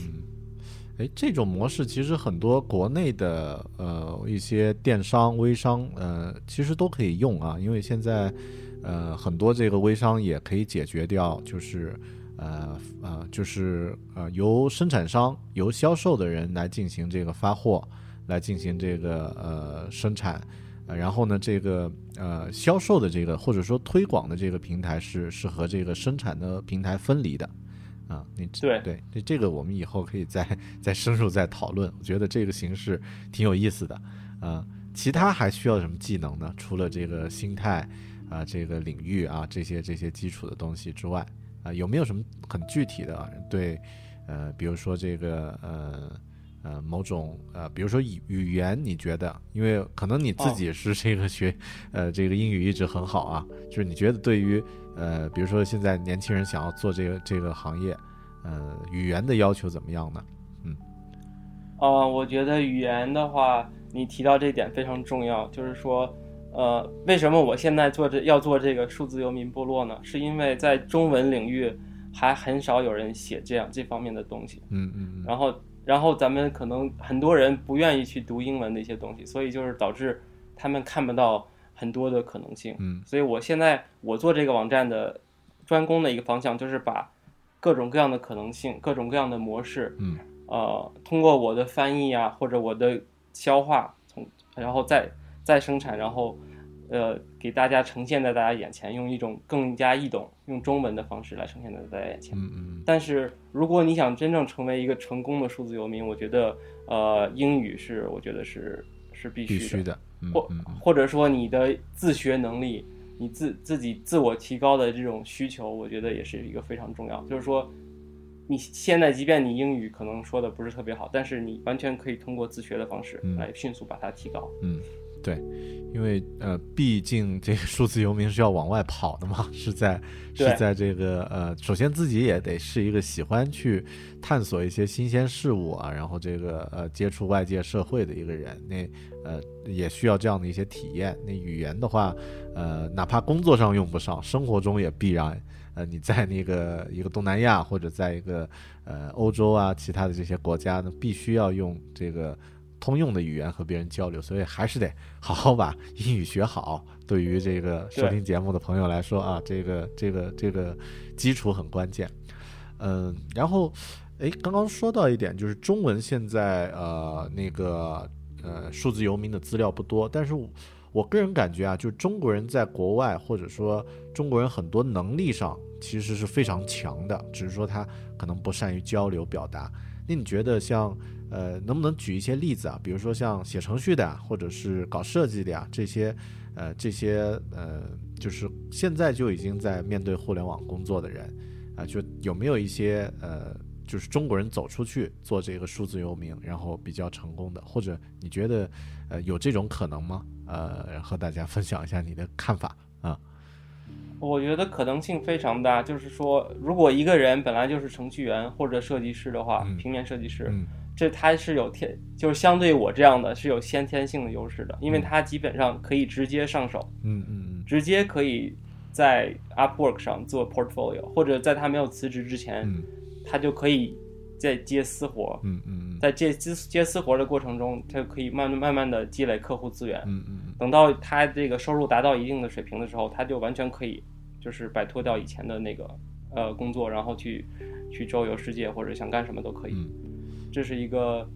嗯，哎，这种模式其实很多国内的呃一些电商、微商呃其实都可以用啊，因为现在呃很多这个微商也可以解决掉，就是呃呃就是呃由生产商、由销售的人来进行这个发货，来进行这个呃生产。呃然后呢，这个呃销售的这个或者说推广的这个平台是是和这个生产的平台分离的，啊，你对对，这这个我们以后可以再再深入再讨论。我觉得这个形式挺有意思的，啊，其他还需要什么技能呢？除了这个心态啊，这个领域啊，这些这些基础的东西之外，啊，有没有什么很具体的啊对，呃，比如说这个呃。呃，某种呃，比如说语语言，你觉得，因为可能你自己是这个学，呃，这个英语一直很好啊，就是你觉得对于呃，比如说现在年轻人想要做这个这个行业，呃，语言的要求怎么样呢？嗯，哦，我觉得语言的话，你提到这点非常重要，就是说，呃，为什么我现在做这要做这个数字游民部落呢？是因为在中文领域还很少有人写这样这方面的东西，嗯嗯嗯然后，然后咱们可能很多人不愿意去读英文的一些东西，所以就是导致他们看不到很多的可能性。嗯所以我现在我做这个网站的专攻的一个方向，就是把各种各样的可能性、各种各样的模式，嗯，呃，通过我的翻译啊，或者我的消化，从然后再再生产，然后呃给大家呈现在大家眼前，用一种更加易懂、用中文的方式来呈现在大家眼前。嗯嗯但是如果你想真正成为一个成功的数字游民，我觉得呃英语是我觉得是是必须的，必须的，嗯或或者说你的自学能力，你自自己自我提高的这种需求，我觉得也是一个非常重要。就是说，你现在即便你英语可能说的不是特别好，但是你完全可以通过自学的方式嗯来迅速把它提高。嗯，对，因为呃，毕竟这个数字游民是要往外跑的嘛，是在是在这个呃，首先自己也得是一个喜欢去探索一些新鲜事物啊，然后这个呃接触外界社会的一个人，那呃也需要这样的一些体验。那语言的话，呃，哪怕工作上用不上，生活中也必然。呃，你在那个一个东南亚或者在一个呃欧洲啊，其他的这些国家呢，必须要用这个通用的语言和别人交流，所以还是得好好把英语学好。对于这个收听节目的朋友来说啊，这个这个这个基础很关键。嗯，然后，哎，刚刚说到一点，就是中文现在呃那个呃数字游民的资料不多，但是我我个人感觉啊，就是中国人在国外或者说中国人很多能力上其实是非常强的，只是说他可能不善于交流表达。那你觉得像呃，能不能举一些例子啊？比如说像写程序的呀，或者是搞设计的呀，这些呃这些呃，就是现在就已经在面对互联网工作的人啊、就有没有一些呃就是中国人走出去做这个数字游民，然后比较成功的，或者你觉得呃有这种可能吗？呃，和大家分享一下你的看法啊。我觉得可能性非常大，就是说，如果一个人本来就是程序员或者设计师的话，嗯平面设计师，嗯这他是有天，就是相对我这样的是有先天性的优势的，因为他基本上可以直接上手，嗯嗯直接可以在 Upwork 上做 portfolio，或者在他没有辞职之前，嗯他就可以在接私活，嗯嗯嗯。在接接接私活的过程中，他就可以慢慢慢慢的积累客户资源，嗯嗯。等到他这个收入达到一定的水平的时候，他就完全可以就是摆脱掉以前的那个呃工作，然后去去周游世界或者想干什么都可以。嗯。这是一个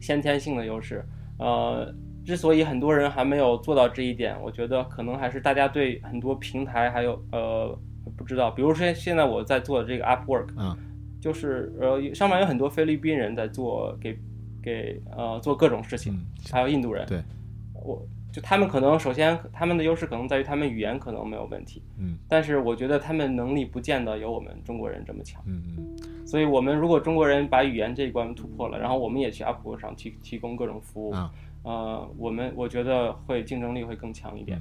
先天性的优势。呃，之所以很多人还没有做到这一点，我觉得可能还是大家对很多平台还有呃不知道，比如说现在我在做的这个 Upwork，嗯就是呃上面有很多菲律宾人在做给给呃做各种事情，嗯还有印度人。对，我就他们可能首先他们的优势可能在于他们语言可能没有问题，嗯但是我觉得他们能力不见得有我们中国人这么强。嗯嗯所以，我们如果中国人把语言这一关突破了，然后我们也去 Upwork 上提提供各种服务，啊呃，我们我觉得会竞争力会更强一点。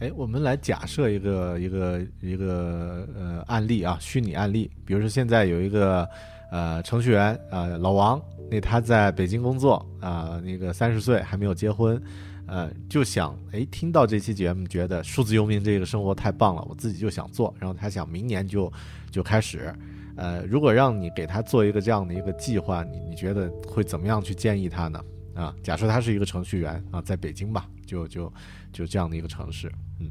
哎，我们来假设一个一个一个呃案例啊，虚拟案例，比如说现在有一个呃程序员啊、呃老王，那他在北京工作啊、那个三十岁还没有结婚，呃，就想哎听到这期节目，觉得数字游民这个生活太棒了，我自己就想做，然后他想明年就就开始。呃，如果让你给他做一个这样的一个计划，你你觉得会怎么样去建议他呢？啊，假设他是一个程序员啊，在北京吧，就就就这样的一个城市，嗯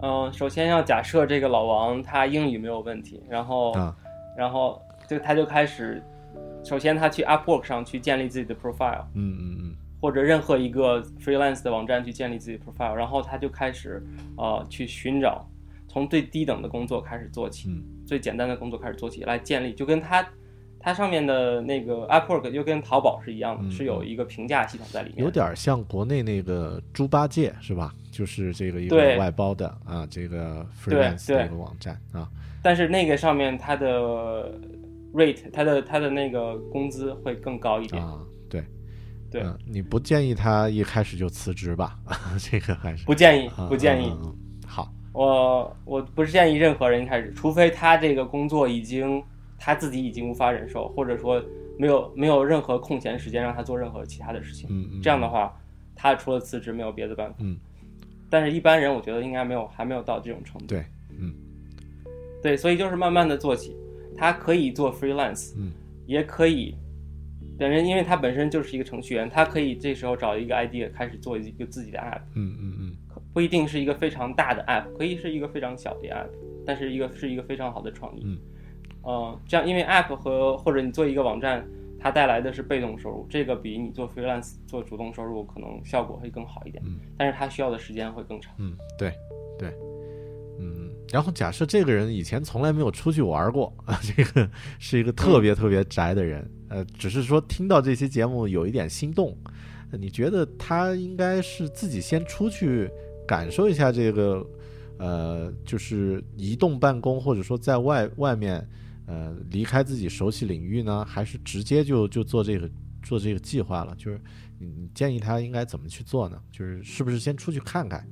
嗯、首先要假设这个老王他英语没有问题，然后，啊然后就他就开始，首先他去 Upwork 上去建立自己的 profile，嗯嗯嗯。或者任何一个 freelance 的网站去建立自己的 profile，然后他就开始呃去寻找，从最低等的工作开始做起，嗯。最简单的工作开始做起来建立，就跟他它上面的那个 Upwork 就跟淘宝是一样的，嗯是有一个评价系统在里面。有点像国内那个猪八戒是吧？就是这个一个外包的啊，这个 freelance 对的一个网站啊，但是那个上面它的 rate，它的它的那个工资会更高一点。啊，对对嗯你不建议他一开始就辞职吧？这个还是不建议啊，不建议。嗯嗯嗯好，我我不是建议任何人一开始，除非他这个工作已经他自己已经无法忍受，或者说没有没有任何空闲时间让他做任何其他的事情。嗯嗯，这样的话，他除了辞职没有别的办法。嗯，但是一般人我觉得应该没有还没有到这种程度。对，嗯对，所以就是慢慢的做起，他可以做 freelance，嗯，也可以。本人因为他本身就是一个程序员，他可以这时候找一个 idea 开始做一个自己的 app，嗯嗯嗯不一定是一个非常大的 app，可以是一个非常小的 app，但是一个是一个非常好的创意。嗯，呃，这样因为 app 和或者你做一个网站，它带来的是被动收入，这个比你做 freelance 做主动收入可能效果会更好一点，嗯。但是它需要的时间会更长。嗯，对对，嗯，然后假设这个人以前从来没有出去玩过 啊，这个是一个特别特别宅的人，呃，只是说听到这期节目有一点心动，呃你觉得他应该是自己先出去感受一下这个，呃，就是移动办公，或者说在外外面，呃，离开自己熟悉领域呢，还是直接就就做这个做这个计划了？就是你你建议他应该怎么去做呢？就是是不是先出去看看？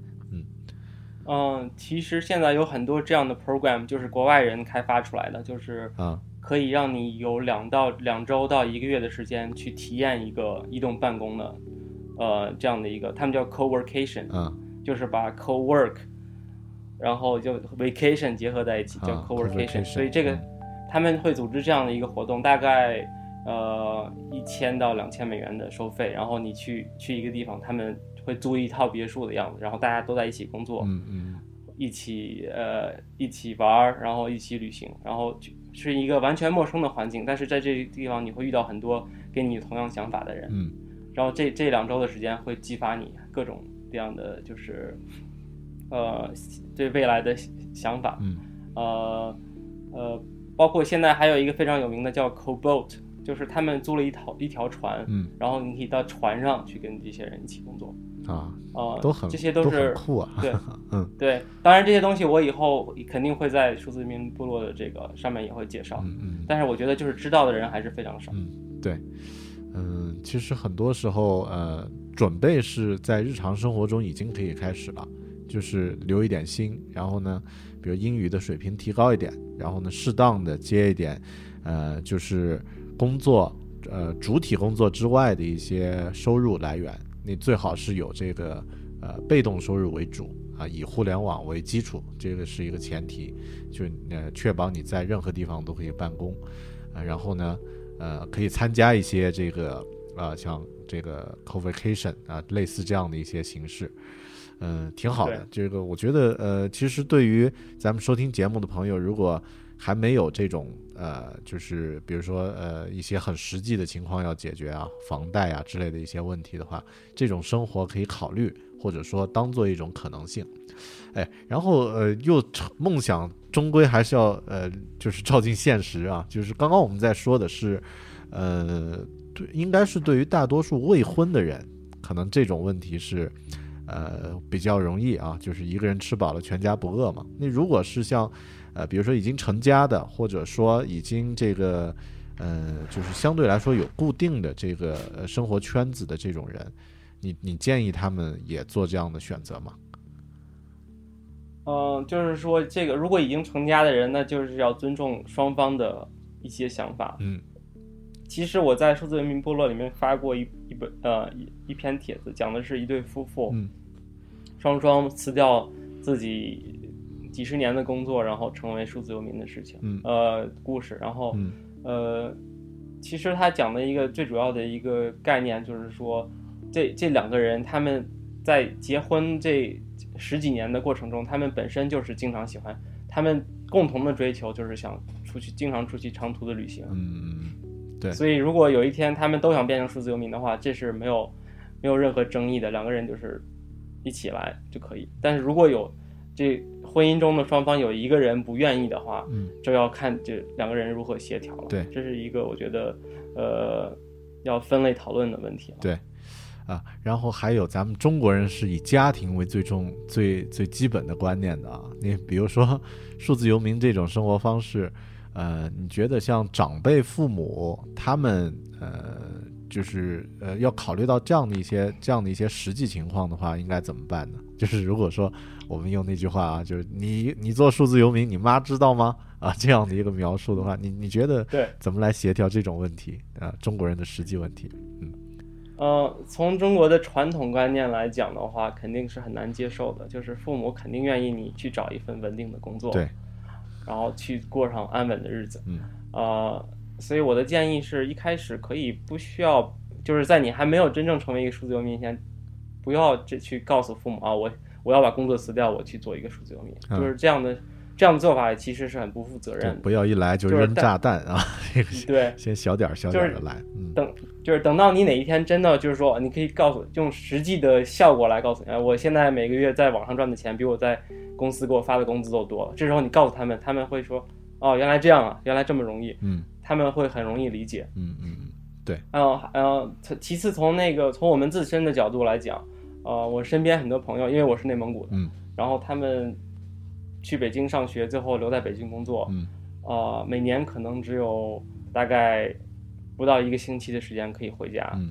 嗯，其实现在有很多这样的 program，就是国外人开发出来的，就是啊可以让你有两到两周到一个月的时间去体验一个移动办公的，呃，这样的一个，他们叫 co-workation，啊就是把 co-work，然后就 vacation 结合在一起，叫啊 co-workation，、co-workation，所以这个嗯他们会组织这样的一个活动，大概呃一千到两千美元的收费，然后你去去一个地方，他们会租一套别墅的样子，然后大家都在一起工作，嗯嗯。一起呃一起玩儿，然后一起旅行，然后就是一个完全陌生的环境，但是在这个地方你会遇到很多跟你同样想法的人，嗯。然后这这两周的时间会激发你各种这样的就是呃对未来的想法，嗯。呃呃，包括现在还有一个非常有名的叫 Co-boat，就是他们租了一条一条船，嗯然后你可以到船上去跟这些人一起工作，啊，啊、都很这些都很是酷啊，对嗯对。当然这些东西我以后肯定会在数字游民部落的这个上面也会介绍，嗯嗯。但是我觉得就是知道的人还是非常少。对嗯，其实很多时候，呃，准备是在日常生活中已经可以开始了，就是留一点心，然后呢，比如英语的水平提高一点，然后呢，适当的接一点，呃，就是工作，呃，主体工作之外的一些收入来源，你最好是有这个，呃，被动收入为主啊，以互联网为基础，这个是一个前提，就呃，确保你在任何地方都可以办公，啊，然后呢。呃，可以参加一些这个啊、像这个 covocation 啊，类似这样的一些形式，嗯、挺好的。这个我觉得，呃，其实对于咱们收听节目的朋友，如果还没有这种呃，就是比如说呃一些很实际的情况要解决啊，房贷啊之类的一些问题的话，这种生活可以考虑，或者说当做一种可能性。哎，然后呃，又梦想终归还是要呃，就是照进现实啊。就是刚刚我们在说的是，呃，对，应该是对于大多数未婚的人，可能这种问题是呃比较容易啊，就是一个人吃饱了全家不饿嘛。那如果是像呃，比如说已经成家的，或者说已经这个呃，就是相对来说有固定的这个呃生活圈子的这种人，你你建议他们也做这样的选择吗？嗯、就是说这个如果已经成家的人，那就是要尊重双方的一些想法。嗯其实我在数字人民部落里面发过一一本呃一一篇帖子，讲的是一对夫妇，嗯双双辞掉自己几十年的工作，然后成为数字游民的事情，嗯呃故事。然后、嗯呃，其实他讲的一个最主要的一个概念就是说，这这两个人他们在结婚这十几年的过程中，他们本身就是经常喜欢，他们共同的追求就是想出去，经常出去长途的旅行。嗯对所以如果有一天他们都想变成数字游民的话，这是没有没有任何争议的，两个人就是一起来就可以。但是如果有这婚姻中的双方有一个人不愿意的话，嗯就要看这两个人如何协调了。对这是一个我觉得呃要分类讨论的问题了。对啊，然后还有咱们中国人是以家庭为最重、最最基本的观念的啊。你比如说数字游民这种生活方式，呃，你觉得像长辈父母他们呃，就是呃要考虑到这样的一些这样的一些实际情况的话，应该怎么办呢？就是如果说我们用那句话啊，就是你你做数字游民，你妈知道吗？啊，这样的一个描述的话，你 你觉得对怎么来协调这种问题啊？中国人的实际问题，嗯呃，从中国的传统观念来讲的话，肯定是很难接受的。就是父母肯定愿意你去找一份稳定的工作，对，然后去过上安稳的日子。嗯，呃，所以我的建议是一开始可以不需要，就是在你还没有真正成为一个数字游民前，不要这去告诉父母啊，我我要把工作辞掉，我去做一个数字游民，嗯就是这样的这样的做法其实是很不负责任的。不要一来就扔炸弹啊！对，先小点儿小点儿的来，嗯，等就是等到你哪一天真的就是说，你可以告诉用实际的效果来告诉你，哎，我现在每个月在网上赚的钱比我在公司给我发的工资都多了。这时候你告诉他们，他们会说，哦，原来这样啊，原来这么容易，嗯他们会很容易理解。嗯嗯嗯，对，然后呃，其次从那个从我们自身的角度来讲，呃，我身边很多朋友，因为我是内蒙古的，嗯。然后他们去北京上学，最后留在北京工作，嗯。呃，每年可能只有大概不到一个星期的时间可以回家。嗯，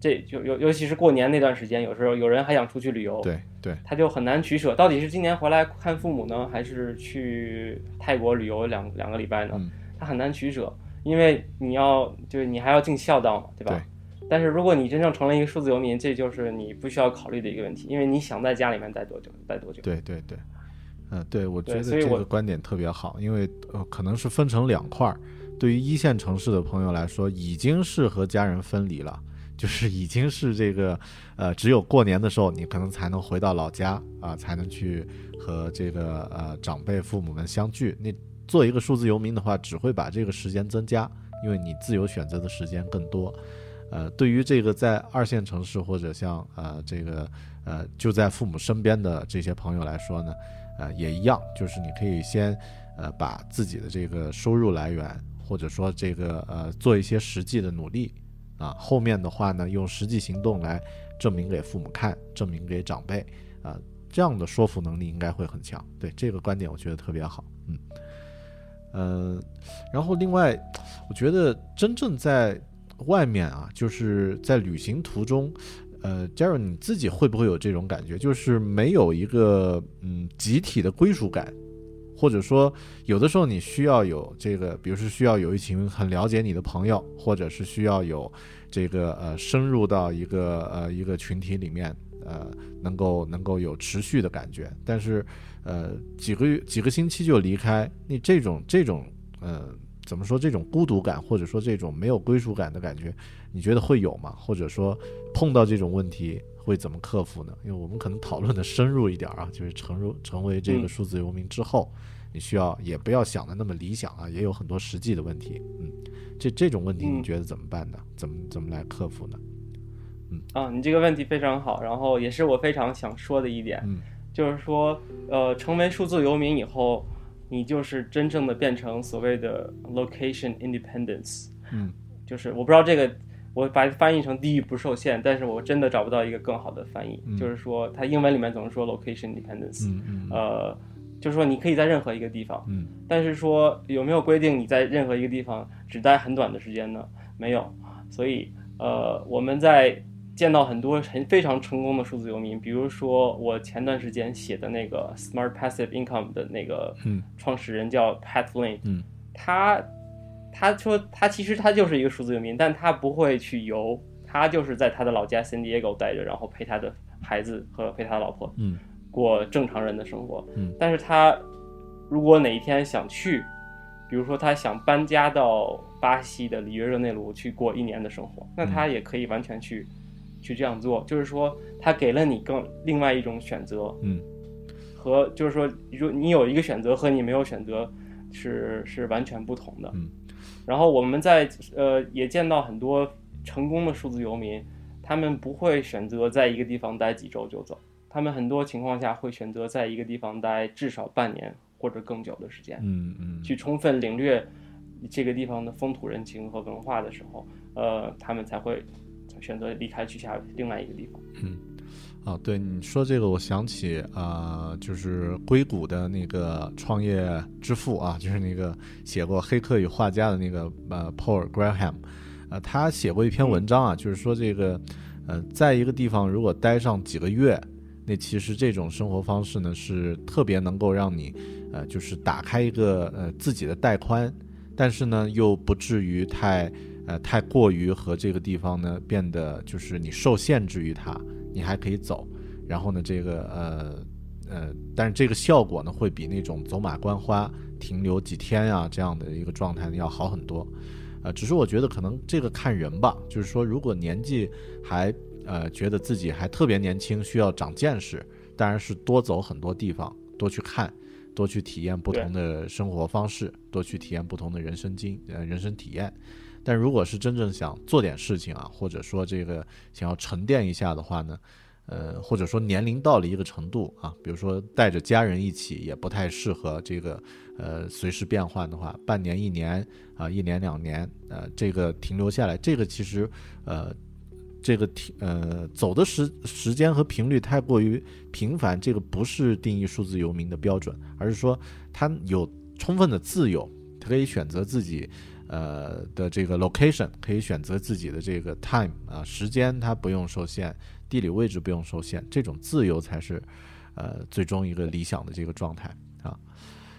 这就尤尤其是过年那段时间，有时候有人还想出去旅游，对对，他就很难取舍，到底是今年回来看父母呢，还是去泰国旅游两两个礼拜呢？嗯。他很难取舍，因为你要就是你还要尽孝道嘛，对吧？对但是如果你真正成了一个数字游民，这就是你不需要考虑的一个问题，因为你想在家里面待多久待多久。对对对，嗯，对，我觉得这个观点特别好，因为呃，可能是分成两块儿。对于一线城市的朋友来说，已经是和家人分离了，就是已经是这个呃，只有过年的时候，你可能才能回到老家啊、才能去和这个呃长辈父母们相聚。那做一个数字游民的话，只会把这个时间增加，因为你自由选择的时间更多。呃，对于这个在二线城市或者像呃这个呃就在父母身边的这些朋友来说呢，呃也一样，就是你可以先呃把自己的这个收入来源，或者说这个呃做一些实际的努力，啊，后面的话呢，用实际行动来证明给父母看，证明给长辈啊，这样的说服能力应该会很强。对这个观点，我觉得特别好。嗯，呃，然后另外，我觉得真正在外面啊，就是在旅行途中，呃 j a r e 你自己会不会有这种感觉，就是没有一个嗯集体的归属感？或者说，有的时候你需要有这个，比如说需要有一群很了解你的朋友，或者是需要有这个呃深入到一个呃一个群体里面，呃能够能够有持续的感觉。但是呃几个月几个星期就离开，你这种这种呃怎么说这种孤独感，或者说这种没有归属感的感觉，你觉得会有吗？或者说碰到这种问题会怎么克服呢？因为我们可能讨论的深入一点啊，就是成入成为这个数字游民之后。你需要也不要想的那么理想啊，也有很多实际的问题。嗯，这这种问题你觉得怎么办呢？怎么怎么来克服呢？嗯啊，你这个问题非常好，然后也是我非常想说的一点，嗯，就是说，呃，成为数字游民以后，你就是真正的变成所谓的 location independence。嗯，就是我不知道这个，我把它翻译成地域不受限，但是我真的找不到一个更好的翻译。就是说，它英文里面总是说 location independence。嗯嗯，呃。就是说，你可以在任何一个地方，嗯，但是说有没有规定你在任何一个地方只待很短的时间呢？没有，所以呃，我们在见到很多很非常成功的数字游民，比如说我前段时间写的那个 Smart Passive Income 的那个创始人叫 Pat Flynn，嗯，他他说他其实他就是一个数字游民，但他不会去游，他就是在他的老家 San Diego 待着，然后陪他的孩子和陪他老婆，嗯。过正常人的生活，嗯，但是他如果哪一天想去，比如说他想搬家到巴西的里约热内卢去过一年的生活，那他也可以完全去去这样做。就是说，他给了你更另外一种选择，嗯，和就是说，如你有一个选择和你没有选择是是完全不同的，嗯。然后我们在呃也见到很多成功的数字游民，他们不会选择在一个地方待几周就走。他们很多情况下会选择在一个地方待至少半年或者更久的时间，嗯嗯，去充分领略这个地方的风土人情和文化的时候，呃，他们才会选择离开去下另外一个地方。嗯，啊，对你说这个，我想起啊，就是硅谷的那个创业之父啊，就是那个写过《黑客与画家》的那个呃 Paul Graham，呃，他写过一篇文章啊，就是说这个呃，在一个地方如果待上几个月。那其实这种生活方式呢，是特别能够让你，呃，就是打开一个呃自己的带宽，但是呢，又不至于太，呃，太过于和这个地方呢变得就是你受限制于它，你还可以走，然后呢，这个呃呃，但是这个效果呢，会比那种走马观花停留几天啊这样的一个状态要好很多，呃，只是我觉得可能这个看人吧，就是说如果年纪还。呃，觉得自己还特别年轻，需要长见识，当然是多走很多地方，多去看，多去体验不同的生活方式，多去体验不同的人生经呃人生体验。但如果是真正想做点事情啊，或者说这个想要沉淀一下的话呢，呃，或者说年龄到了一个程度啊，比如说带着家人一起也不太适合这个呃随时变换的话，半年一年啊，一年两年呃，这个停留下来，这个其实呃。这个停呃走的时时间和频率太过于频繁，这个不是定义数字游民的标准，而是说他有充分的自由，他可以选择自己呃的这个 location，可以选择自己的这个 time 啊时间，它不用受限，地理位置不用受限，这种自由才是呃最终一个理想的这个状态啊。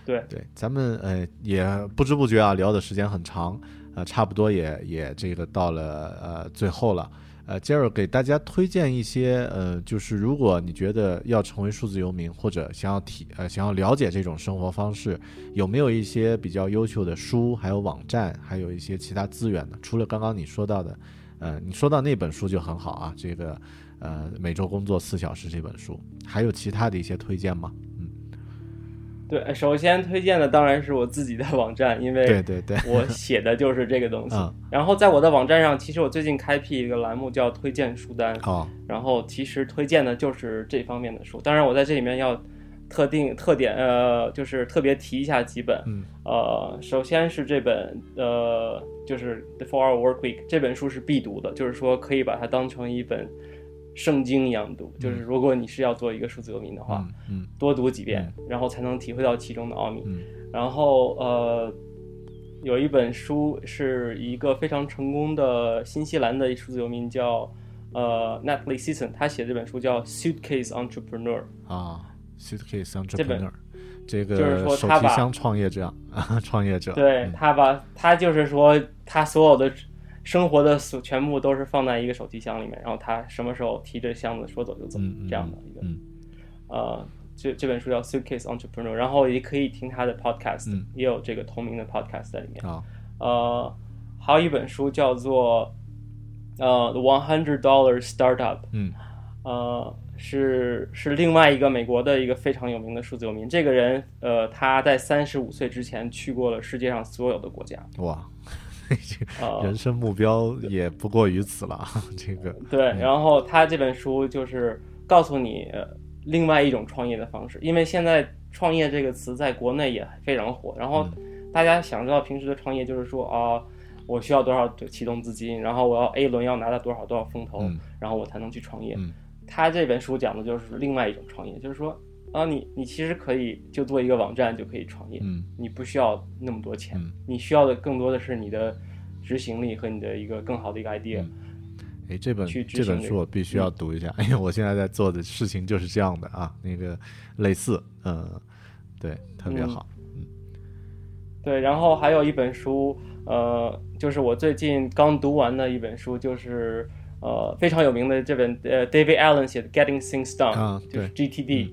对对，咱们呃也不知不觉啊聊的时间很长，呃差不多也也这个到了呃最后了。呃，杰尔给大家推荐一些，呃，就是如果你觉得要成为数字游民，或者想要体呃想要了解这种生活方式，有没有一些比较优秀的书，还有网站，还有一些其他资源呢？除了刚刚你说到的，呃，你说到那本书就很好啊，这个呃每周工作四小时这本书，还有其他的一些推荐吗？对，首先推荐的当然是我自己的网站，因为对对对，我写的就是这个东西。嗯，然后在我的网站上，其实我最近开辟一个栏目叫推荐书单。哦，然后其实推荐的就是这方面的书。当然，我在这里面要特定特点，呃，就是特别提一下几本。嗯呃，首先是这本，呃，就是《The Four Hour Work Week》这本书是必读的，就是说可以把它当成一本圣经一样读。就是如果你是要做一个数字游民的话，嗯多读几遍，然后才能体会到其中的奥秘。嗯然后呃，有一本书是一个非常成功的新西兰的数字游民叫呃 Natalie Season，他写这本书叫《Suitcase Entrepreneur》。啊，suitcase entrepreneur，这个就是个说他把手提箱创业者啊，创业者，对嗯他把他就是说他所有的生活的所全部都是放在一个手提箱里面，然后他什么时候提着箱子说走就走，这样的一个、嗯呃，这这本书叫《Suitcase Entrepreneur》，然后也可以听他的 podcast，、嗯也有这个同名的 podcast 在里面。啊，呃，还有一本书叫做呃《The One Hundred Dollar Startup》，嗯呃，是是另外一个美国的一个非常有名的数字游民。这个人，呃，他在三十五岁之前去过了世界上所有的国家。哇，呃，人生目标也不过于此了，这个。对，嗯。然后他这本书就是告诉你、呃、另外一种创业的方式，因为现在“创业”这个词在国内也非常火，然后嗯。大家想知道平时的创业就是说啊。我需要多少启动资金，然后我要 A 轮要拿到多少多少风投，嗯。然后我才能去创业。嗯。他这本书讲的就是另外一种创业，就是说啊，你你其实可以就做一个网站就可以创业，嗯你不需要那么多钱，嗯你需要的更多的是你的执行力和你的一个更好的一个 idea。嗯哎，这本这本书我必须要读一下，因为我现在在做的事情就是这样的啊，那个类似，嗯，对，特别好。嗯，对，然后还有一本书，呃，就是我最近刚读完的一本书，就是呃非常有名的这本呃 David Allen 写的《Getting Things Done》，啊就是 GTD、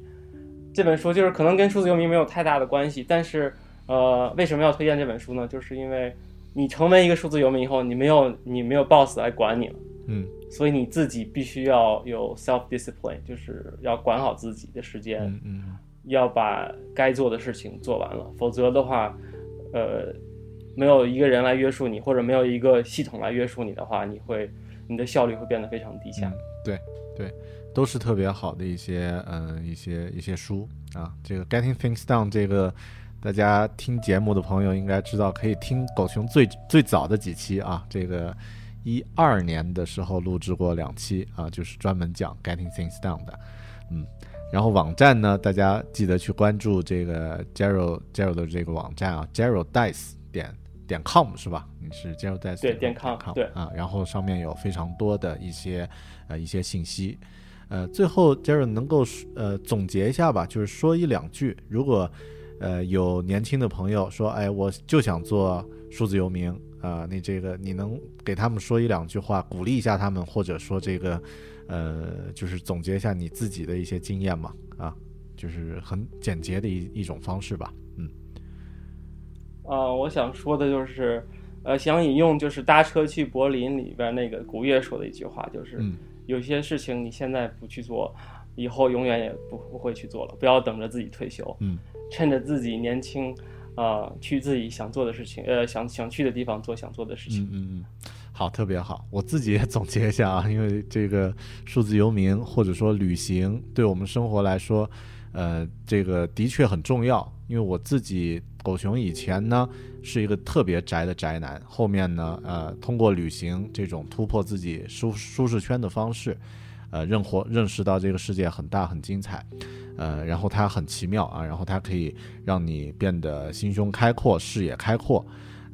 这本书，就是可能跟数字游民没有太大的关系，但是呃为什么要推荐这本书呢？就是因为你成为一个数字游民以后，你没有你没有 boss 来管你了。嗯所以你自己必须要有 self discipline，就是要管好自己的时间，嗯嗯要把该做的事情做完了，否则的话，呃，没有一个人来约束你，或者没有一个系统来约束你的话，你会你的效率会变得非常低下。嗯，对对，都是特别好的一些嗯、一些一些书啊。这个 Getting Things Done 这个，大家听节目的朋友应该知道，可以听狗熊最最早的几期啊。这个一二年的时候录制过两期啊，就是专门讲 Getting Things Done 的，嗯。然后网站呢，大家记得去关注这个 Jero Jero 的这个网站啊，Jero Dice 点点 com 是吧？你是 Jero Dice 对点点 com，对啊，然后上面有非常多的一些呃一些信息，呃，最后 Jero 能够呃总结一下吧，就是说一两句，如果呃有年轻的朋友说，哎，我就想做数字游民。啊、你这个你能给他们说一两句话，鼓励一下他们，或者说这个呃，就是总结一下你自己的一些经验嘛，啊，就是很简洁的一一种方式吧，嗯。呃，我想说的就是，呃，想引用就是《搭车去柏林》里边那个古月说的一句话，就是、嗯有些事情你现在不去做，以后永远也不不会去做了。不要等着自己退休，嗯趁着自己年轻，呃，去自己想做的事情，呃，想想去的地方做想做的事情。嗯嗯嗯，好，特别好。我自己也总结一下啊，因为这个数字游民或者说旅行对我们生活来说，呃，这个的确很重要。因为我自己狗熊以前呢是一个特别宅的宅男，后面呢，呃，通过旅行这种突破自己舒舒适圈的方式，呃，认活认识到这个世界很大很精彩。呃，然后它很奇妙啊，然后它可以让你变得心胸开阔、视野开阔，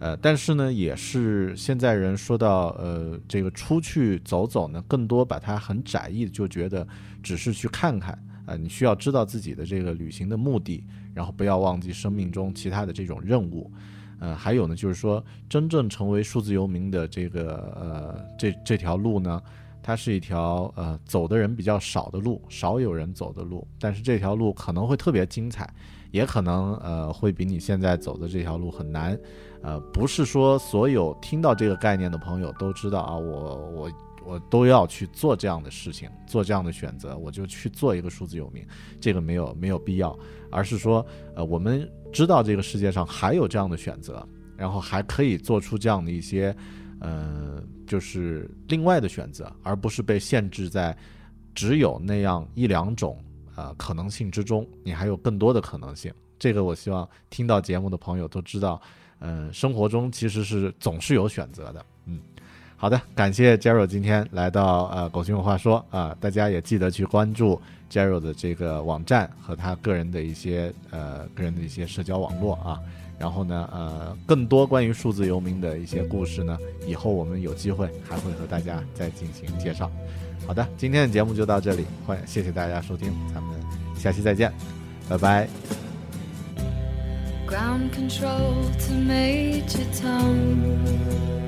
呃，但是呢，也是现在人说到呃这个出去走走呢，更多把它很窄义，就觉得只是去看看，呃，你需要知道自己的这个旅行的目的，然后不要忘记生命中其他的这种任务，呃，还有呢，就是说真正成为数字游民的这个呃这这条路呢。它是一条呃走的人比较少的路，少有人走的路，但是这条路可能会特别精彩，也可能呃会比你现在走的这条路很难，呃，不是说所有听到这个概念的朋友都知道啊，我我我都要去做这样的事情，做这样的选择，我就去做一个数字游民，这个没有没有必要，而是说呃我们知道这个世界上还有这样的选择，然后还可以做出这样的一些。呃，就是另外的选择，而不是被限制在只有那样一两种呃可能性之中，你还有更多的可能性。这个我希望听到节目的朋友都知道，嗯、生活中其实是总是有选择的。嗯，好的，感谢 Jero 今天来到呃狗熊有话说啊、大家也记得去关注 Jero 的这个网站和他个人的一些呃个人的一些社交网络啊。然后呢，呃，更多关于数字游民的一些故事呢，以后我们有机会还会和大家再进行介绍。好的，今天的节目就到这里，欢谢谢大家收听，咱们下期再见，拜拜。Ground control to Major Tom.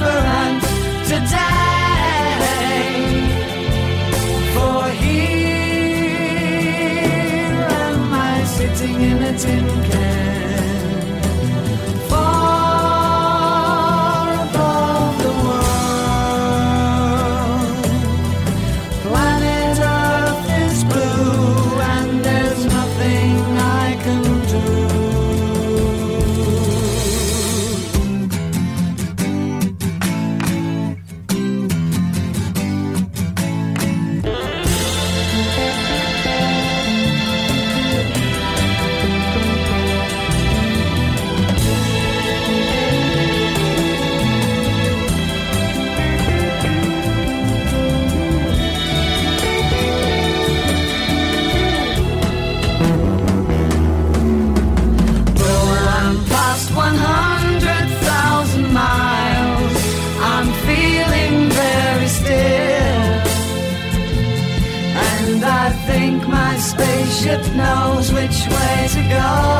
Different today. For here am I sitting in a tin God.